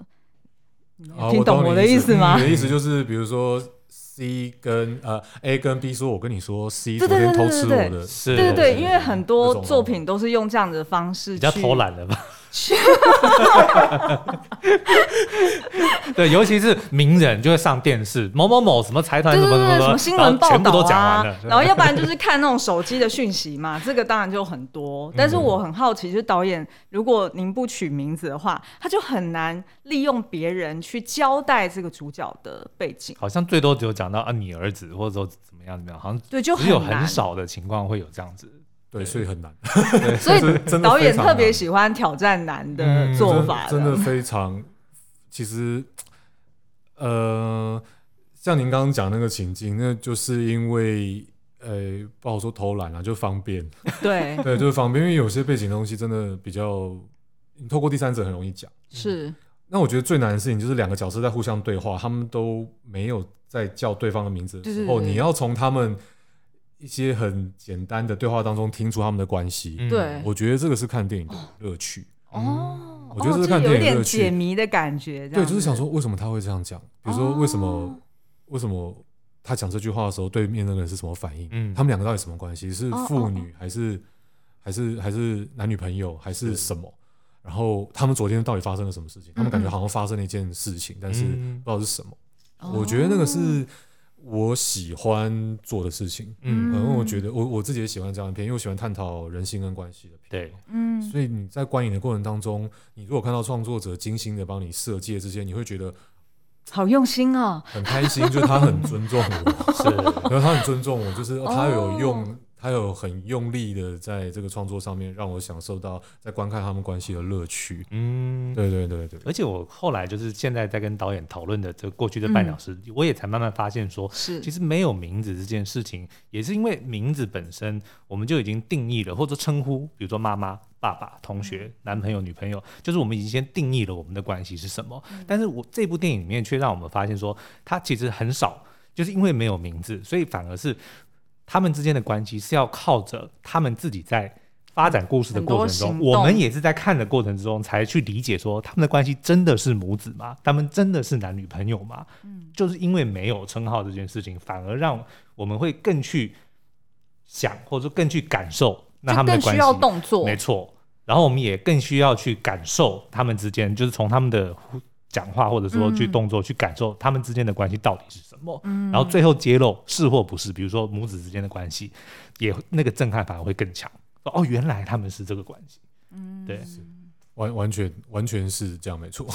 么，听懂我的意思吗？你的意思就是，比如说 C 跟呃 A 跟 B 说，我跟你说 C 昨天偷吃我的，对对对，因为很多作品都是用这样的方式，比较偷懒的吧。对，尤其是名人就会上电视，某某某什么财团什么什么什么新闻报道啊，全部都讲完了。然后要不然就是看那种手机的讯息嘛，这个当然就很多。但是我很好奇，就是导演如果您不取名字的话，他就很难利用别人去交代这个主角的背景。好像最多只有讲到啊，你儿子或者说怎么样怎么样，好像对，就只有很少的情况会有这样子。对，所以很难。所以导演特别喜欢挑战难的做法，真的非常。其实，呃，像您刚刚讲那个情境，那就是因为，呃，不好说偷懒啊，就方便。对 对，就是方便，因为有些背景东西真的比较，你透过第三者很容易讲。是。那我觉得最难的事情就是两个角色在互相对话，他们都没有在叫对方的名字的时候，你要从他们。一些很简单的对话当中听出他们的关系，对，我觉得这个是看电影的乐趣哦。我觉得这是看电影的解谜的感觉。对，就是想说为什么他会这样讲，比如说为什么为什么他讲这句话的时候，对面那个人是什么反应？嗯，他们两个到底什么关系？是父女还是还是还是男女朋友还是什么？然后他们昨天到底发生了什么事情？他们感觉好像发生了一件事情，但是不知道是什么。我觉得那个是。我喜欢做的事情，嗯，因为我觉得我我自己也喜欢这样的片，因为我喜欢探讨人性跟关系。的片，对，嗯，所以你在观影的过程当中，你如果看到创作者精心的帮你设计这些，你会觉得好用心哦，很开心，就是他很尊重我，是，然后他很尊重我，就是他有用。哦他有很用力的在这个创作上面，让我享受到在观看他们关系的乐趣。嗯，对对对对。而且我后来就是现在在跟导演讨论的这过去这半小时，嗯、我也才慢慢发现说，是其实没有名字这件事情，也是因为名字本身我们就已经定义了，或者称呼，比如说妈妈、爸爸、同学、嗯、男朋友、女朋友，就是我们已经先定义了我们的关系是什么。嗯、但是我这部电影里面却让我们发现说，它其实很少，就是因为没有名字，所以反而是。他们之间的关系是要靠着他们自己在发展故事的过程中，我们也是在看的过程之中才去理解说他们的关系真的是母子吗？他们真的是男女朋友吗？嗯，就是因为没有称号这件事情，反而让我们会更去想，或者说更去感受那他们的关系。需要动作，没错。然后我们也更需要去感受他们之间，就是从他们的。讲话或者说去动作去感受他们之间的关系到底是什么，嗯、然后最后揭露是或不是，比如说母子之间的关系，也那个震撼反而会更强。哦，原来他们是这个关系，嗯，对，完完全完全是这样，没错，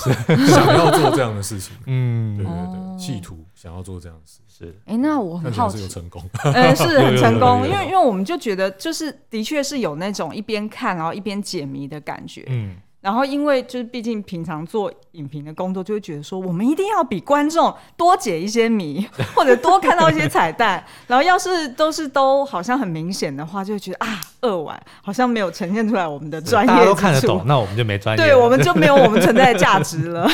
想要做这样的事情，嗯，对对对，企图想要做这样的事，是。哎、欸，那我很好奇，是有成功，呃，是很成功，因为因为我们就觉得，就是的确是有那种一边看然后一边解谜的感觉，嗯。然后，因为就是毕竟平常做影评的工作，就会觉得说，我们一定要比观众多解一些谜，或者多看到一些彩蛋。然后，要是都是都好像很明显的话，就会觉得啊，扼腕，好像没有呈现出来我们的专业。大家都看得懂，那我们就没专业。对，我们就没有我们存在的价值了。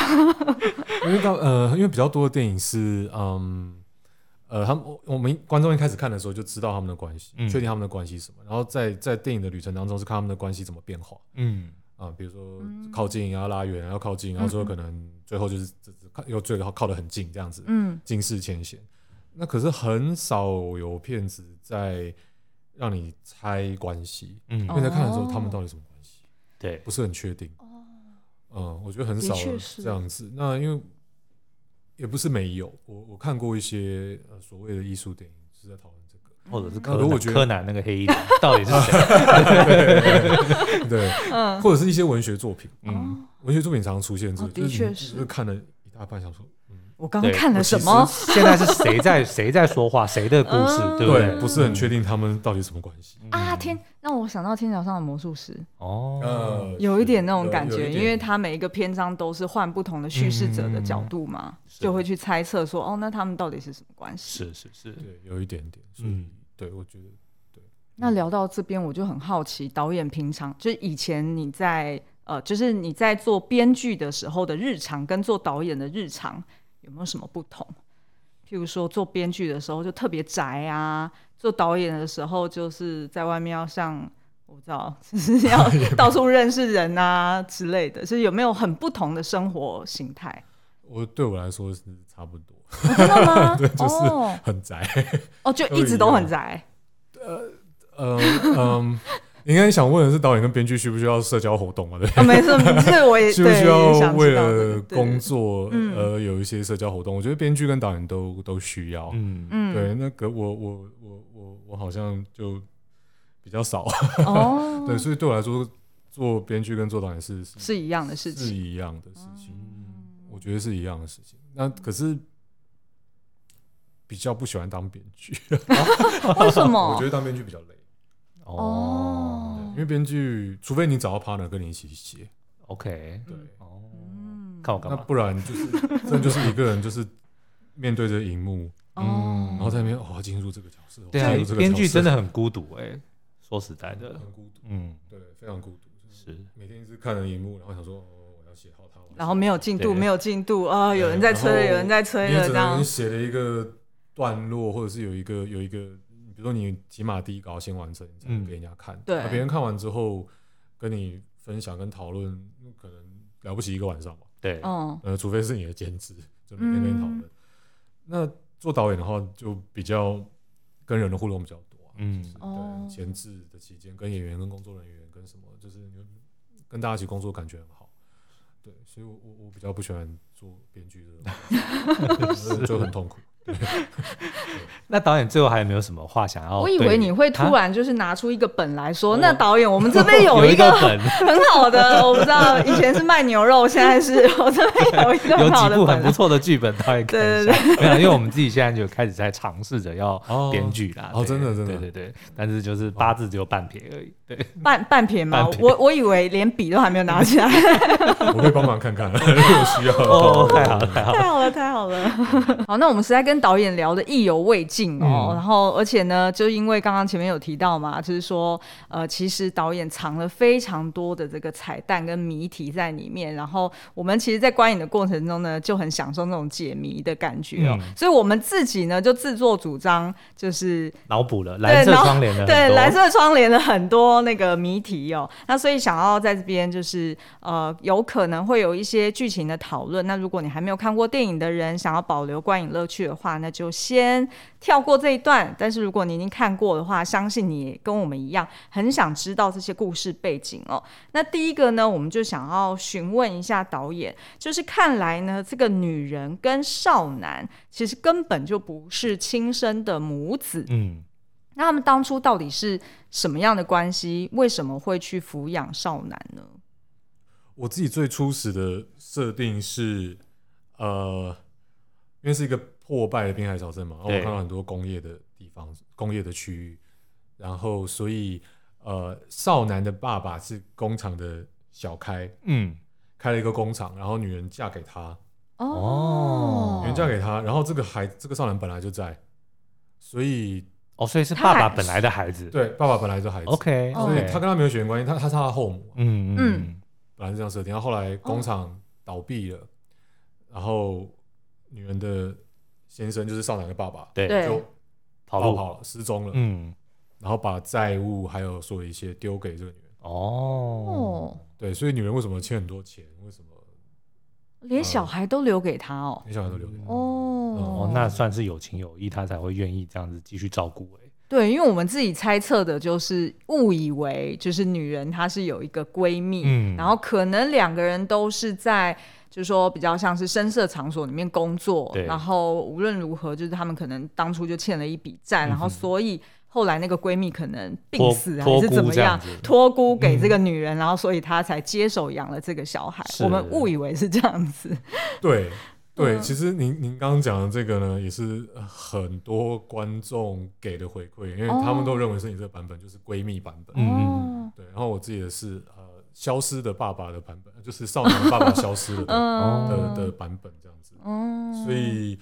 因为到呃，因为比较多的电影是嗯呃，他们我们观众一开始看的时候就知道他们的关系，嗯、确定他们的关系什么，然后在在电影的旅程当中是看他们的关系怎么变化。嗯。啊，比如说靠近，然后拉远，然后靠近，然后说可能最后就是靠又最后靠得很近这样子，嗯，近视前嫌。那可是很少有骗子在让你猜关系，嗯，因为在看的时候他们到底什么关系，对，不是很确定。嗯，我觉得很少这样子。那因为也不是没有，我我看过一些呃所谓的艺术电影是在讨论这个，或者是柯南，那个黑衣人到底是谁？对，嗯，或者是一些文学作品，嗯，文学作品常常出现这个，的确是，就是看了一大半小说。我刚刚看了什么？现在是谁在谁在说话？谁的故事？对不对？不是很确定他们到底什么关系啊？天，让我想到天桥上的魔术师哦，有一点那种感觉，因为他每一个篇章都是换不同的叙事者的角度嘛，就会去猜测说，哦，那他们到底是什么关系？是是是，对，有一点点，嗯，对，我觉得对。那聊到这边，我就很好奇，导演平常就是以前你在呃，就是你在做编剧的时候的日常，跟做导演的日常。有没有什么不同？譬如说做编剧的时候就特别宅啊，做导演的时候就是在外面要像我不知道，就是要 到处认识人啊之类的，是有没有很不同的生活形态？我对我来说是差不多，真的吗？对，就是很宅哦，就 一直都很宅。呃，呃嗯。应该想问的是，导演跟编剧需不需要社交活动啊？对，啊、没错，这我也需不需要为了工作而有一些社交活动？我觉得编剧跟导演都都需要。嗯嗯，对，那个我我我我我好像就比较少。哦，对，所以对我来说，做编剧跟做导演是是一样的事情，是一样的事情。我觉得是一样的事情。那可是比较不喜欢当编剧，为什么？我觉得当编剧比较累。哦，因为编剧，除非你找到 partner 跟你一起写，OK，对，哦，看我干嘛？那不然就是，真的就是一个人，就是面对着荧幕，嗯，然后在那边哦进入这个角色。对啊，编剧真的很孤独哎，说实在的，很孤独，嗯，对，非常孤独，是。每天一直看着荧幕，然后想说哦，我要写好它，然后没有进度，没有进度啊，有人在催，有人在催了，这样。你写了一个段落，或者是有一个有一个。比如说你起码第一稿先完成，你才能给人家看。对，别人看完之后跟你分享跟讨论，可能了不起一个晚上吧。对，呃，除非是你的兼职，就每天跟你讨论。那做导演的话，就比较跟人的互动比较多。嗯，对，前置的期间跟演员、跟工作人员、跟什么，就是跟大家一起工作，感觉很好。对，所以我我我比较不喜欢做编剧的，就很痛苦。那导演最后还有没有什么话想要？我以为你会突然就是拿出一个本来说，那导演，我们这边有一个 很好的，我不知道以前是卖牛肉，现在是 我这边有一个有几部很不错的剧本，导演可以对对对，没有，因为我们自己现在就开始在尝试着要编剧啦。哦，真的真的，对对对，但是就是八字只有半撇而已，对，半半撇吗？我我以为连笔都还没有拿起来，我可以帮忙看看，如果需要。哦，太好了，太好了，太好了，太好了。好，那我们实在跟。导演聊的意犹未尽哦，嗯、然后而且呢，就因为刚刚前面有提到嘛，就是说，呃，其实导演藏了非常多的这个彩蛋跟谜题在里面，然后我们其实，在观影的过程中呢，就很享受那种解谜的感觉哦，嗯、所以我们自己呢，就自作主张，就是脑补了蓝色窗帘的对蓝色窗帘的很多那个谜题哦，那所以想要在这边就是呃，有可能会有一些剧情的讨论，那如果你还没有看过电影的人，想要保留观影乐趣的话。那就先跳过这一段。但是如果你已经看过的话，相信你跟我们一样，很想知道这些故事背景哦。那第一个呢，我们就想要询问一下导演，就是看来呢，这个女人跟少男其实根本就不是亲生的母子。嗯，那他们当初到底是什么样的关系？为什么会去抚养少男呢？我自己最初始的设定是，呃，因为是一个。破败的滨海小镇嘛，然后我看到很多工业的地方，工业的区域，然后所以呃，少男的爸爸是工厂的小开，嗯，开了一个工厂，然后女人嫁给他，哦，女人嫁给他，然后这个孩这个少男本来就在，所以哦，所以是爸爸本来的孩子，对，爸爸本来就孩子，OK，所以他跟他没有血缘关系，他他是他的后母，嗯嗯，本来是这样设定，然后后来工厂倒闭了，哦、然后女人的。先生就是少男的爸爸，对，就逃跑了，失踪了，嗯，然后把债务还有所有一切丢给这个女人，哦，对，所以女人为什么欠很多钱？为什么？连小孩都留给他哦？连小孩都留给他，哦，哦，那算是有情有义，他才会愿意这样子继续照顾。哎，对，因为我们自己猜测的就是误以为就是女人她是有一个闺蜜，嗯，然后可能两个人都是在就是说比较像是深色场所里面工作，然后无论如何就是他们可能当初就欠了一笔债，然后所以后来那个闺蜜可能病死还是怎么样，托孤给这个女人，然后所以她才接手养了这个小孩。我们误以为是这样子，对。对，其实您您刚刚讲的这个呢，也是很多观众给的回馈，因为他们都认为是你这个版本就是闺蜜版本。嗯，对。然后我自己的是呃消失的爸爸的版本，就是少年的爸爸消失了的、嗯、的的版本这样子。嗯，所以，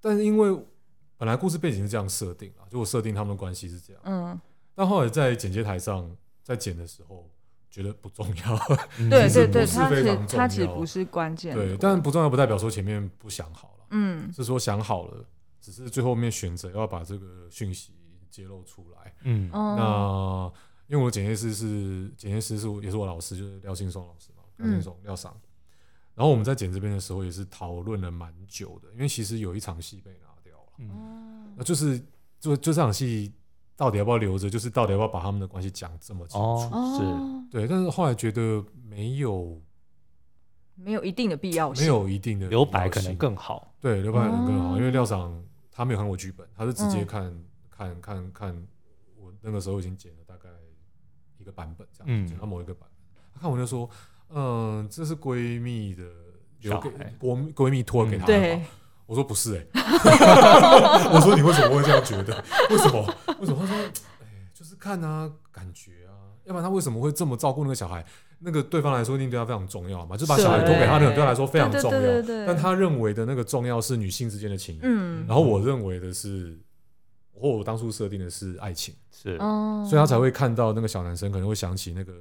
但是因为本来故事背景是这样设定啊，就我设定他们的关系是这样。嗯，但后来在剪接台上在剪的时候。觉得不重要，对对对，它其实它其实不是关键，对，但不重要不代表说前面不想好了，嗯，是说想好了，只是最后面选择要把这个讯息揭露出来，嗯，那因为我检验师是检验师是也是我老师，就是廖信松老师嘛，廖信松廖桑，然后我们在剪这边的时候也是讨论了蛮久的，因为其实有一场戏被拿掉了，嗯，那就是就就这场戏。到底要不要留着？就是到底要不要把他们的关系讲这么清楚？哦、是对，但是后来觉得没有，没有一定的必要性，没有一定的留白可能更好。对，留白可能更好，哦、因为廖桑他没有看过剧本，他是直接看、嗯、看看看我那个时候已经剪了大概一个版本这样，嗯、剪到某一个版本，他看我就说，嗯，这是闺蜜的留给闺闺蜜托给他的。对我说不是哎、欸，我说你为什么会这样觉得？为什么？为什么？他说，哎，就是看啊，感觉啊，要不然他为什么会这么照顾那个小孩？那个对方来说一定对他非常重要嘛，就把小孩托给他，那个对他来说非常重要。但他认为的那个重要是女性之间的情谊，嗯，然后我认为的是，或我当初设定的是爱情，是，所以他才会看到那个小男生可能会想起那个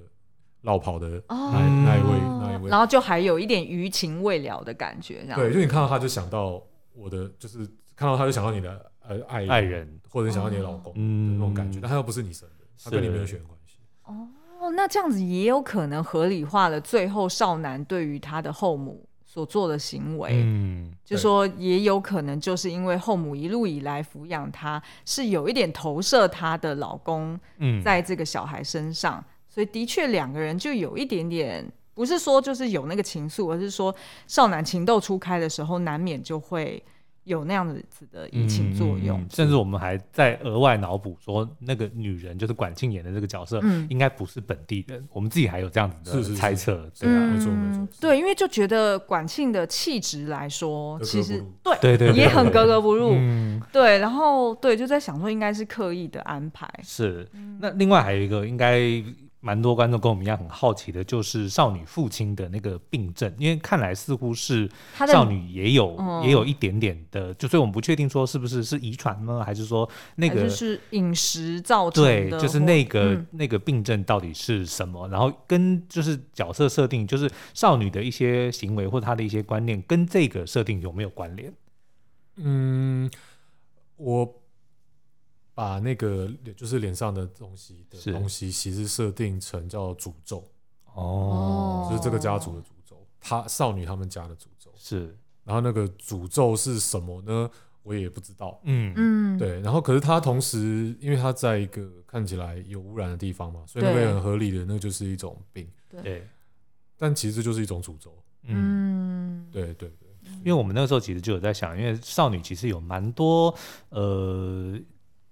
落跑的那那一位那一位，然后就还有一点余情未了的感觉，对，就你看到他就想到。我的就是看到他就想到你的呃爱爱人，或者想到你的老公，嗯，那种感觉，但他又不是你生的，他跟你没有血缘关系。哦，那这样子也有可能合理化了最后少男对于他的后母所做的行为，嗯，就说也有可能就是因为后母一路以来抚养他，是有一点投射他的老公，嗯，在这个小孩身上，所以的确两个人就有一点点。不是说就是有那个情愫，而是说少男情窦初开的时候，难免就会有那样子的移情作用。嗯嗯、甚至我们还在额外脑补说，那个女人就是管庆演的这个角色，嗯、应该不是本地人。我们自己还有这样子的猜测，对啊，没错没错。对，因为就觉得管庆的气质来说，其实对对对也很格格不入。嗯、对，然后对就在想说，应该是刻意的安排。是，那另外还有一个应该。蛮多观众跟我们一样很好奇的，就是少女父亲的那个病症，因为看来似乎是少女也有也有一点点的，就所以我们不确定说是不是是遗传呢，还是说那个是饮食造成的？对，就是那个那个病症到底是什么？然后跟就是角色设定，就是少女的一些行为或者她的一些观念，跟这个设定有没有关联？嗯，我。把那个就是脸上的东西的东西，其实设定成叫诅咒哦，就是这个家族的诅咒，他少女他们家的诅咒是，然后那个诅咒是什么呢？我也不知道，嗯。嗯，对，然后可是他同时，因为他在一个看起来有污染的地方嘛，所以那个很合理的，那就是一种病，对，但其实就是一种诅咒，嗯，对对对，因为我们那个时候其实就有在想，因为少女其实有蛮多呃。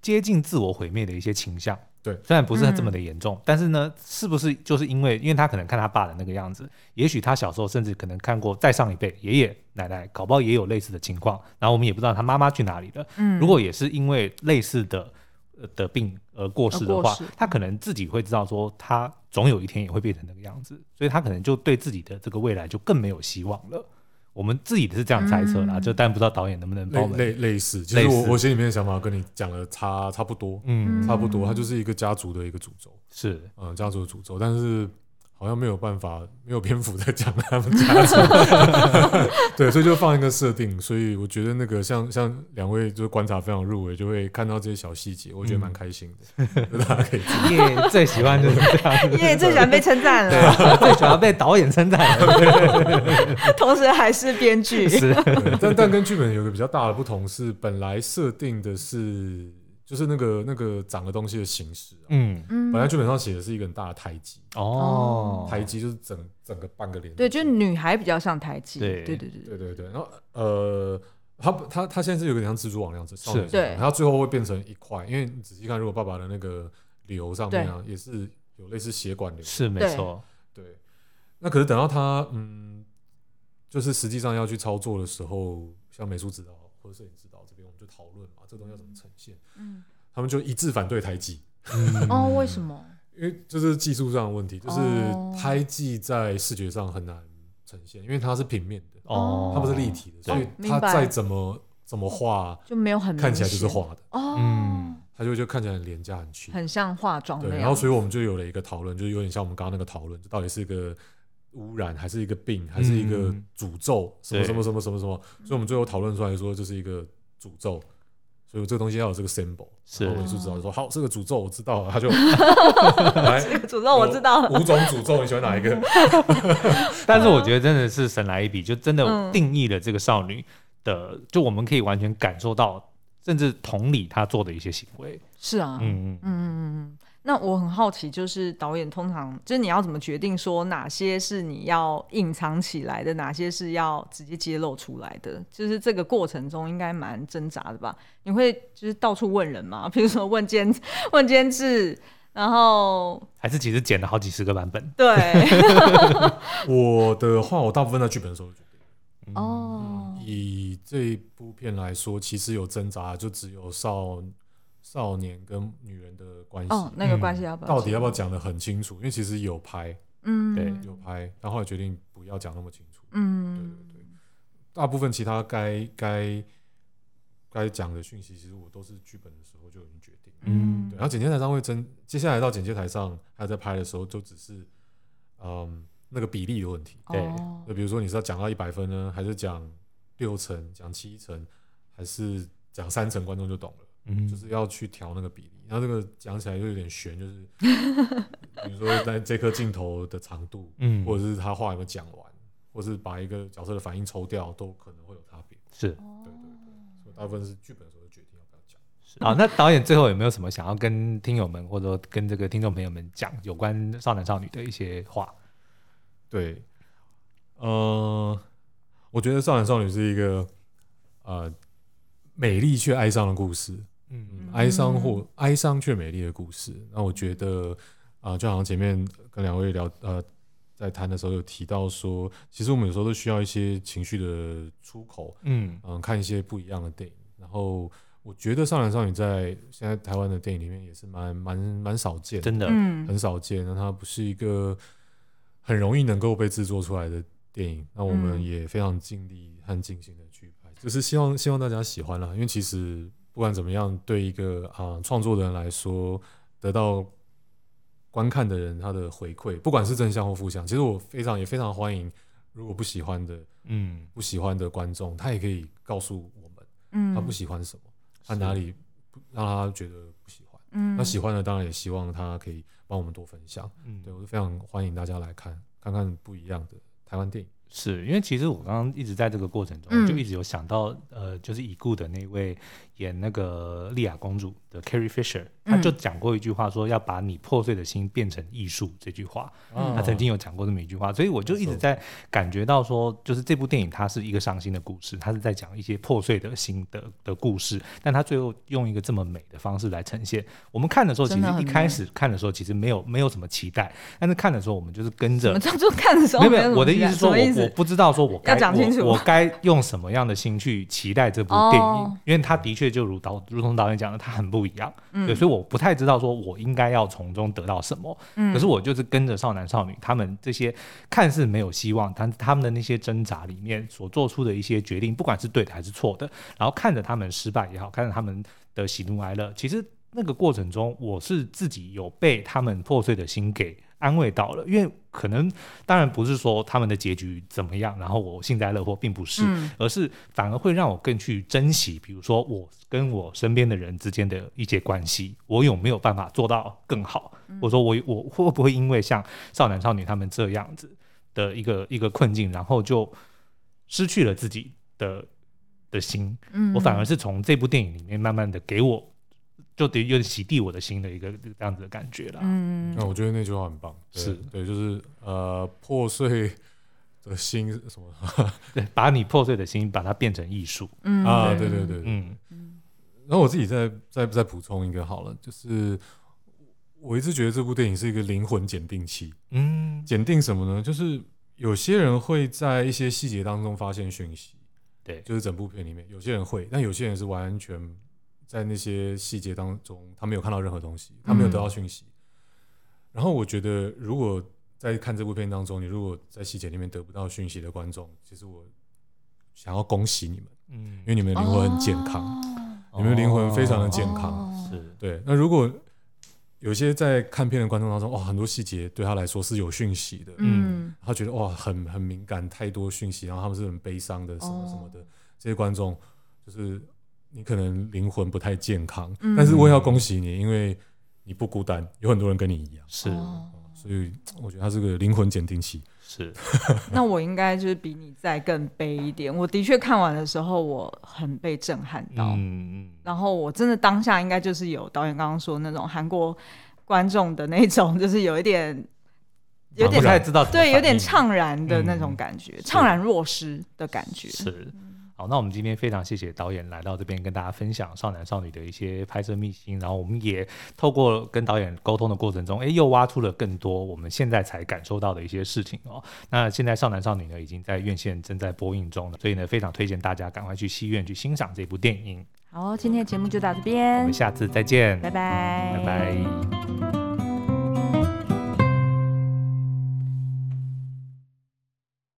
接近自我毁灭的一些倾向，对，虽然不是这么的严重，嗯、但是呢，是不是就是因为，因为他可能看他爸的那个样子，也许他小时候甚至可能看过再上一辈爷爷奶奶，搞不好也有类似的情况，然后我们也不知道他妈妈去哪里了。嗯，如果也是因为类似的的病而过世的话，他可能自己会知道说，他总有一天也会变成那个样子，所以他可能就对自己的这个未来就更没有希望了。我们自己是这样猜测啦，嗯、就但不知道导演能不能帮我们类类似，其实我我心里面的想法跟你讲的差差不多，嗯，差不多，它就是一个家族的一个诅咒，是，嗯，家族的诅咒，但是。好像没有办法，没有篇幅在讲他们家族，对，所以就放一个设定。所以我觉得那个像像两位就是观察非常入微，就会看到这些小细节，我觉得蛮开心的。嗯、大家可以耶，最喜欢就是这样，耶，最喜欢被称赞了，对，最喜欢被导演称赞，同时还是编剧。是，但但跟剧本有个比较大的不同是，本来设定的是。就是那个那个长的东西的形式、啊，嗯。嗯，本来剧本上写的是一个很大的胎记。哦，胎记就是整整个半个脸，对，就是女孩比较像胎记，对。对对对对。对对，然后呃，他他他现在是有点像蜘蛛网那样子，是，对，他最后会变成一块，因为你仔细看，如果爸爸的那个瘤上面啊，也是有类似血管瘤，是没错，对，那可是等到他嗯，就是实际上要去操作的时候，像美术指导或者摄影指导这边，我们就这东西要怎么呈现。嗯，他们就一致反对胎记。哦，为什么？因为就是技术上的问题，就是胎记在视觉上很难呈现，因为它是平面的，哦，它不是立体的，所以它再怎么怎么画就没有很看起来就是画的。哦，嗯，它就就看起来很廉价、很 cheap，很像化妆。对，然后所以我们就有了一个讨论，就是有点像我们刚刚那个讨论，就到底是一个污染，还是一个病，还是一个诅咒，什么什么什么什么什么？所以我们最后讨论出来说，这是一个诅咒。所以这个东西要有这个 symbol，是我就知道说好，这个诅咒我知道了，他就 来这个诅咒我知道了，五种诅咒你喜欢哪一个？但是我觉得真的是神来一笔，就真的定义了这个少女的，就我们可以完全感受到，甚至同理她做的一些行为。是啊，嗯嗯嗯嗯嗯。那我很好奇，就是导演通常就是你要怎么决定说哪些是你要隐藏起来的，哪些是要直接揭露出来的？就是这个过程中应该蛮挣扎的吧？你会就是到处问人吗？比如说问监问监制，然后还是其实剪了好几十个版本？对 我的话，我大部分在剧本的时候就决定。哦、嗯，以这部片来说，其实有挣扎，就只有少。少年跟女人的关系，哦，那个关系要不要到底要不要讲的很清楚？因为其实有拍，嗯，对，有拍，然后后来决定不要讲那么清楚，嗯，对对对。大部分其他该该该讲的讯息，其实我都是剧本的时候就已经决定，嗯，对。然后剪接台上会真，接下来到剪接台上，他在拍的时候就只是，嗯，那个比例的问题，对。就比如说你是要讲到一百分呢，还是讲六成、讲七成，还是讲三成，观众就懂了。嗯，就是要去调那个比例，然后这个讲起来就有点悬，就是 比如说在这颗镜头的长度，嗯，或者是他话有没有讲完，或是把一个角色的反应抽掉，都可能会有差别。是，对对对，所以大部分是剧本的时候决定要不要讲。是啊，那导演最后有没有什么想要跟听友们或者说跟这个听众朋友们讲有关少男少女的一些话？对，呃，我觉得少男少女是一个呃美丽却哀伤的故事。嗯，哀伤或哀伤却美丽的故事。那我觉得啊、呃，就好像前面跟两位聊呃，在谈的时候有提到说，其实我们有时候都需要一些情绪的出口。嗯嗯、呃，看一些不一样的电影。然后我觉得少男少女在现在台湾的电影里面也是蛮蛮蛮少见，真的，很少见。那它不是一个很容易能够被制作出来的电影。那我们也非常尽力和尽心的去拍，就是希望希望大家喜欢啦。因为其实。不管怎么样，对一个啊创作的人来说，得到观看的人他的回馈，不管是正向或负向，其实我非常也非常欢迎。如果不喜欢的，嗯，不喜欢的观众，他也可以告诉我们，嗯，他不喜欢什么，他哪里让他觉得不喜欢，嗯，那喜欢的当然也希望他可以帮我们多分享，嗯，对，我是非常欢迎大家来看，看看不一样的台湾电影。是因为其实我刚刚一直在这个过程中，就一直有想到，呃，就是已故的那位演那个莉亚公主的 Carrie Fisher，他就讲过一句话，说要把你破碎的心变成艺术。这句话，他曾经有讲过这么一句话，所以我就一直在感觉到说，就是这部电影它是一个伤心的故事，它是在讲一些破碎的心的的故事，但他最后用一个这么美的方式来呈现。我们看的时候，其实一开始看的时候，其实没有没有什么期待，但是看的时候，我们就是跟着。就看的时候没有，我的意思是说，我。我不知道说我该讲清楚我我该用什么样的心去期待这部电影，哦、因为他的确就如导如同导演讲的，他很不一样，嗯、对，所以我不太知道说我应该要从中得到什么。嗯、可是我就是跟着少男少女他们这些看似没有希望，但他们的那些挣扎里面所做出的一些决定，不管是对的还是错的，然后看着他们失败也好，看着他们的喜怒哀乐，其实那个过程中，我是自己有被他们破碎的心给。安慰到了，因为可能当然不是说他们的结局怎么样，然后我幸灾乐祸，并不是，嗯、而是反而会让我更去珍惜，比如说我跟我身边的人之间的一些关系，我有没有办法做到更好？嗯、我说我我会不会因为像少男少女他们这样子的一个一个困境，然后就失去了自己的的心？嗯、我反而是从这部电影里面慢慢的给我。就得有点洗涤我的心的一个这样子的感觉了。嗯，那我觉得那句话很棒，是对，就是呃破碎的心什么，对，把你破碎的心把它变成艺术。嗯啊，对对对，嗯。然后我自己再再再补充一个好了，就是我一直觉得这部电影是一个灵魂检定器。嗯，检定什么呢？就是有些人会在一些细节当中发现讯息，对，就是整部片里面有些人会，但有些人是完全在那些细节当中，他没有看到任何东西，他没有得到讯息。嗯、然后我觉得，如果在看这部片当中，你如果在细节里面得不到讯息的观众，其实我想要恭喜你们，嗯，因为你们的灵魂很健康。哦你们的灵魂非常的健康，是、哦、对。那如果有些在看片的观众当中，哇，很多细节对他来说是有讯息的，嗯，他觉得哇，很很敏感，太多讯息，然后他们是很悲伤的，什么什么的，哦、这些观众就是你可能灵魂不太健康，嗯、但是我也要恭喜你，因为你不孤单，有很多人跟你一样，是。哦所以我觉得他是个灵魂检定器。是，那我应该就是比你再更悲一点。我的确看完的时候，我很被震撼到。嗯嗯。然后我真的当下应该就是有导演刚刚说的那种韩国观众的那种，就是有一点，有点不太知道，对，有点怅然的那种感觉，怅然若失的感觉。是。好，那我们今天非常谢谢导演来到这边跟大家分享少男少女的一些拍摄秘辛，然后我们也透过跟导演沟通的过程中，哎，又挖出了更多我们现在才感受到的一些事情哦。那现在少男少女呢已经在院线正在播映中了，所以呢非常推荐大家赶快去戏院去欣赏这部电影。好，今天的节目就到这边，我们下次再见，拜拜，拜拜。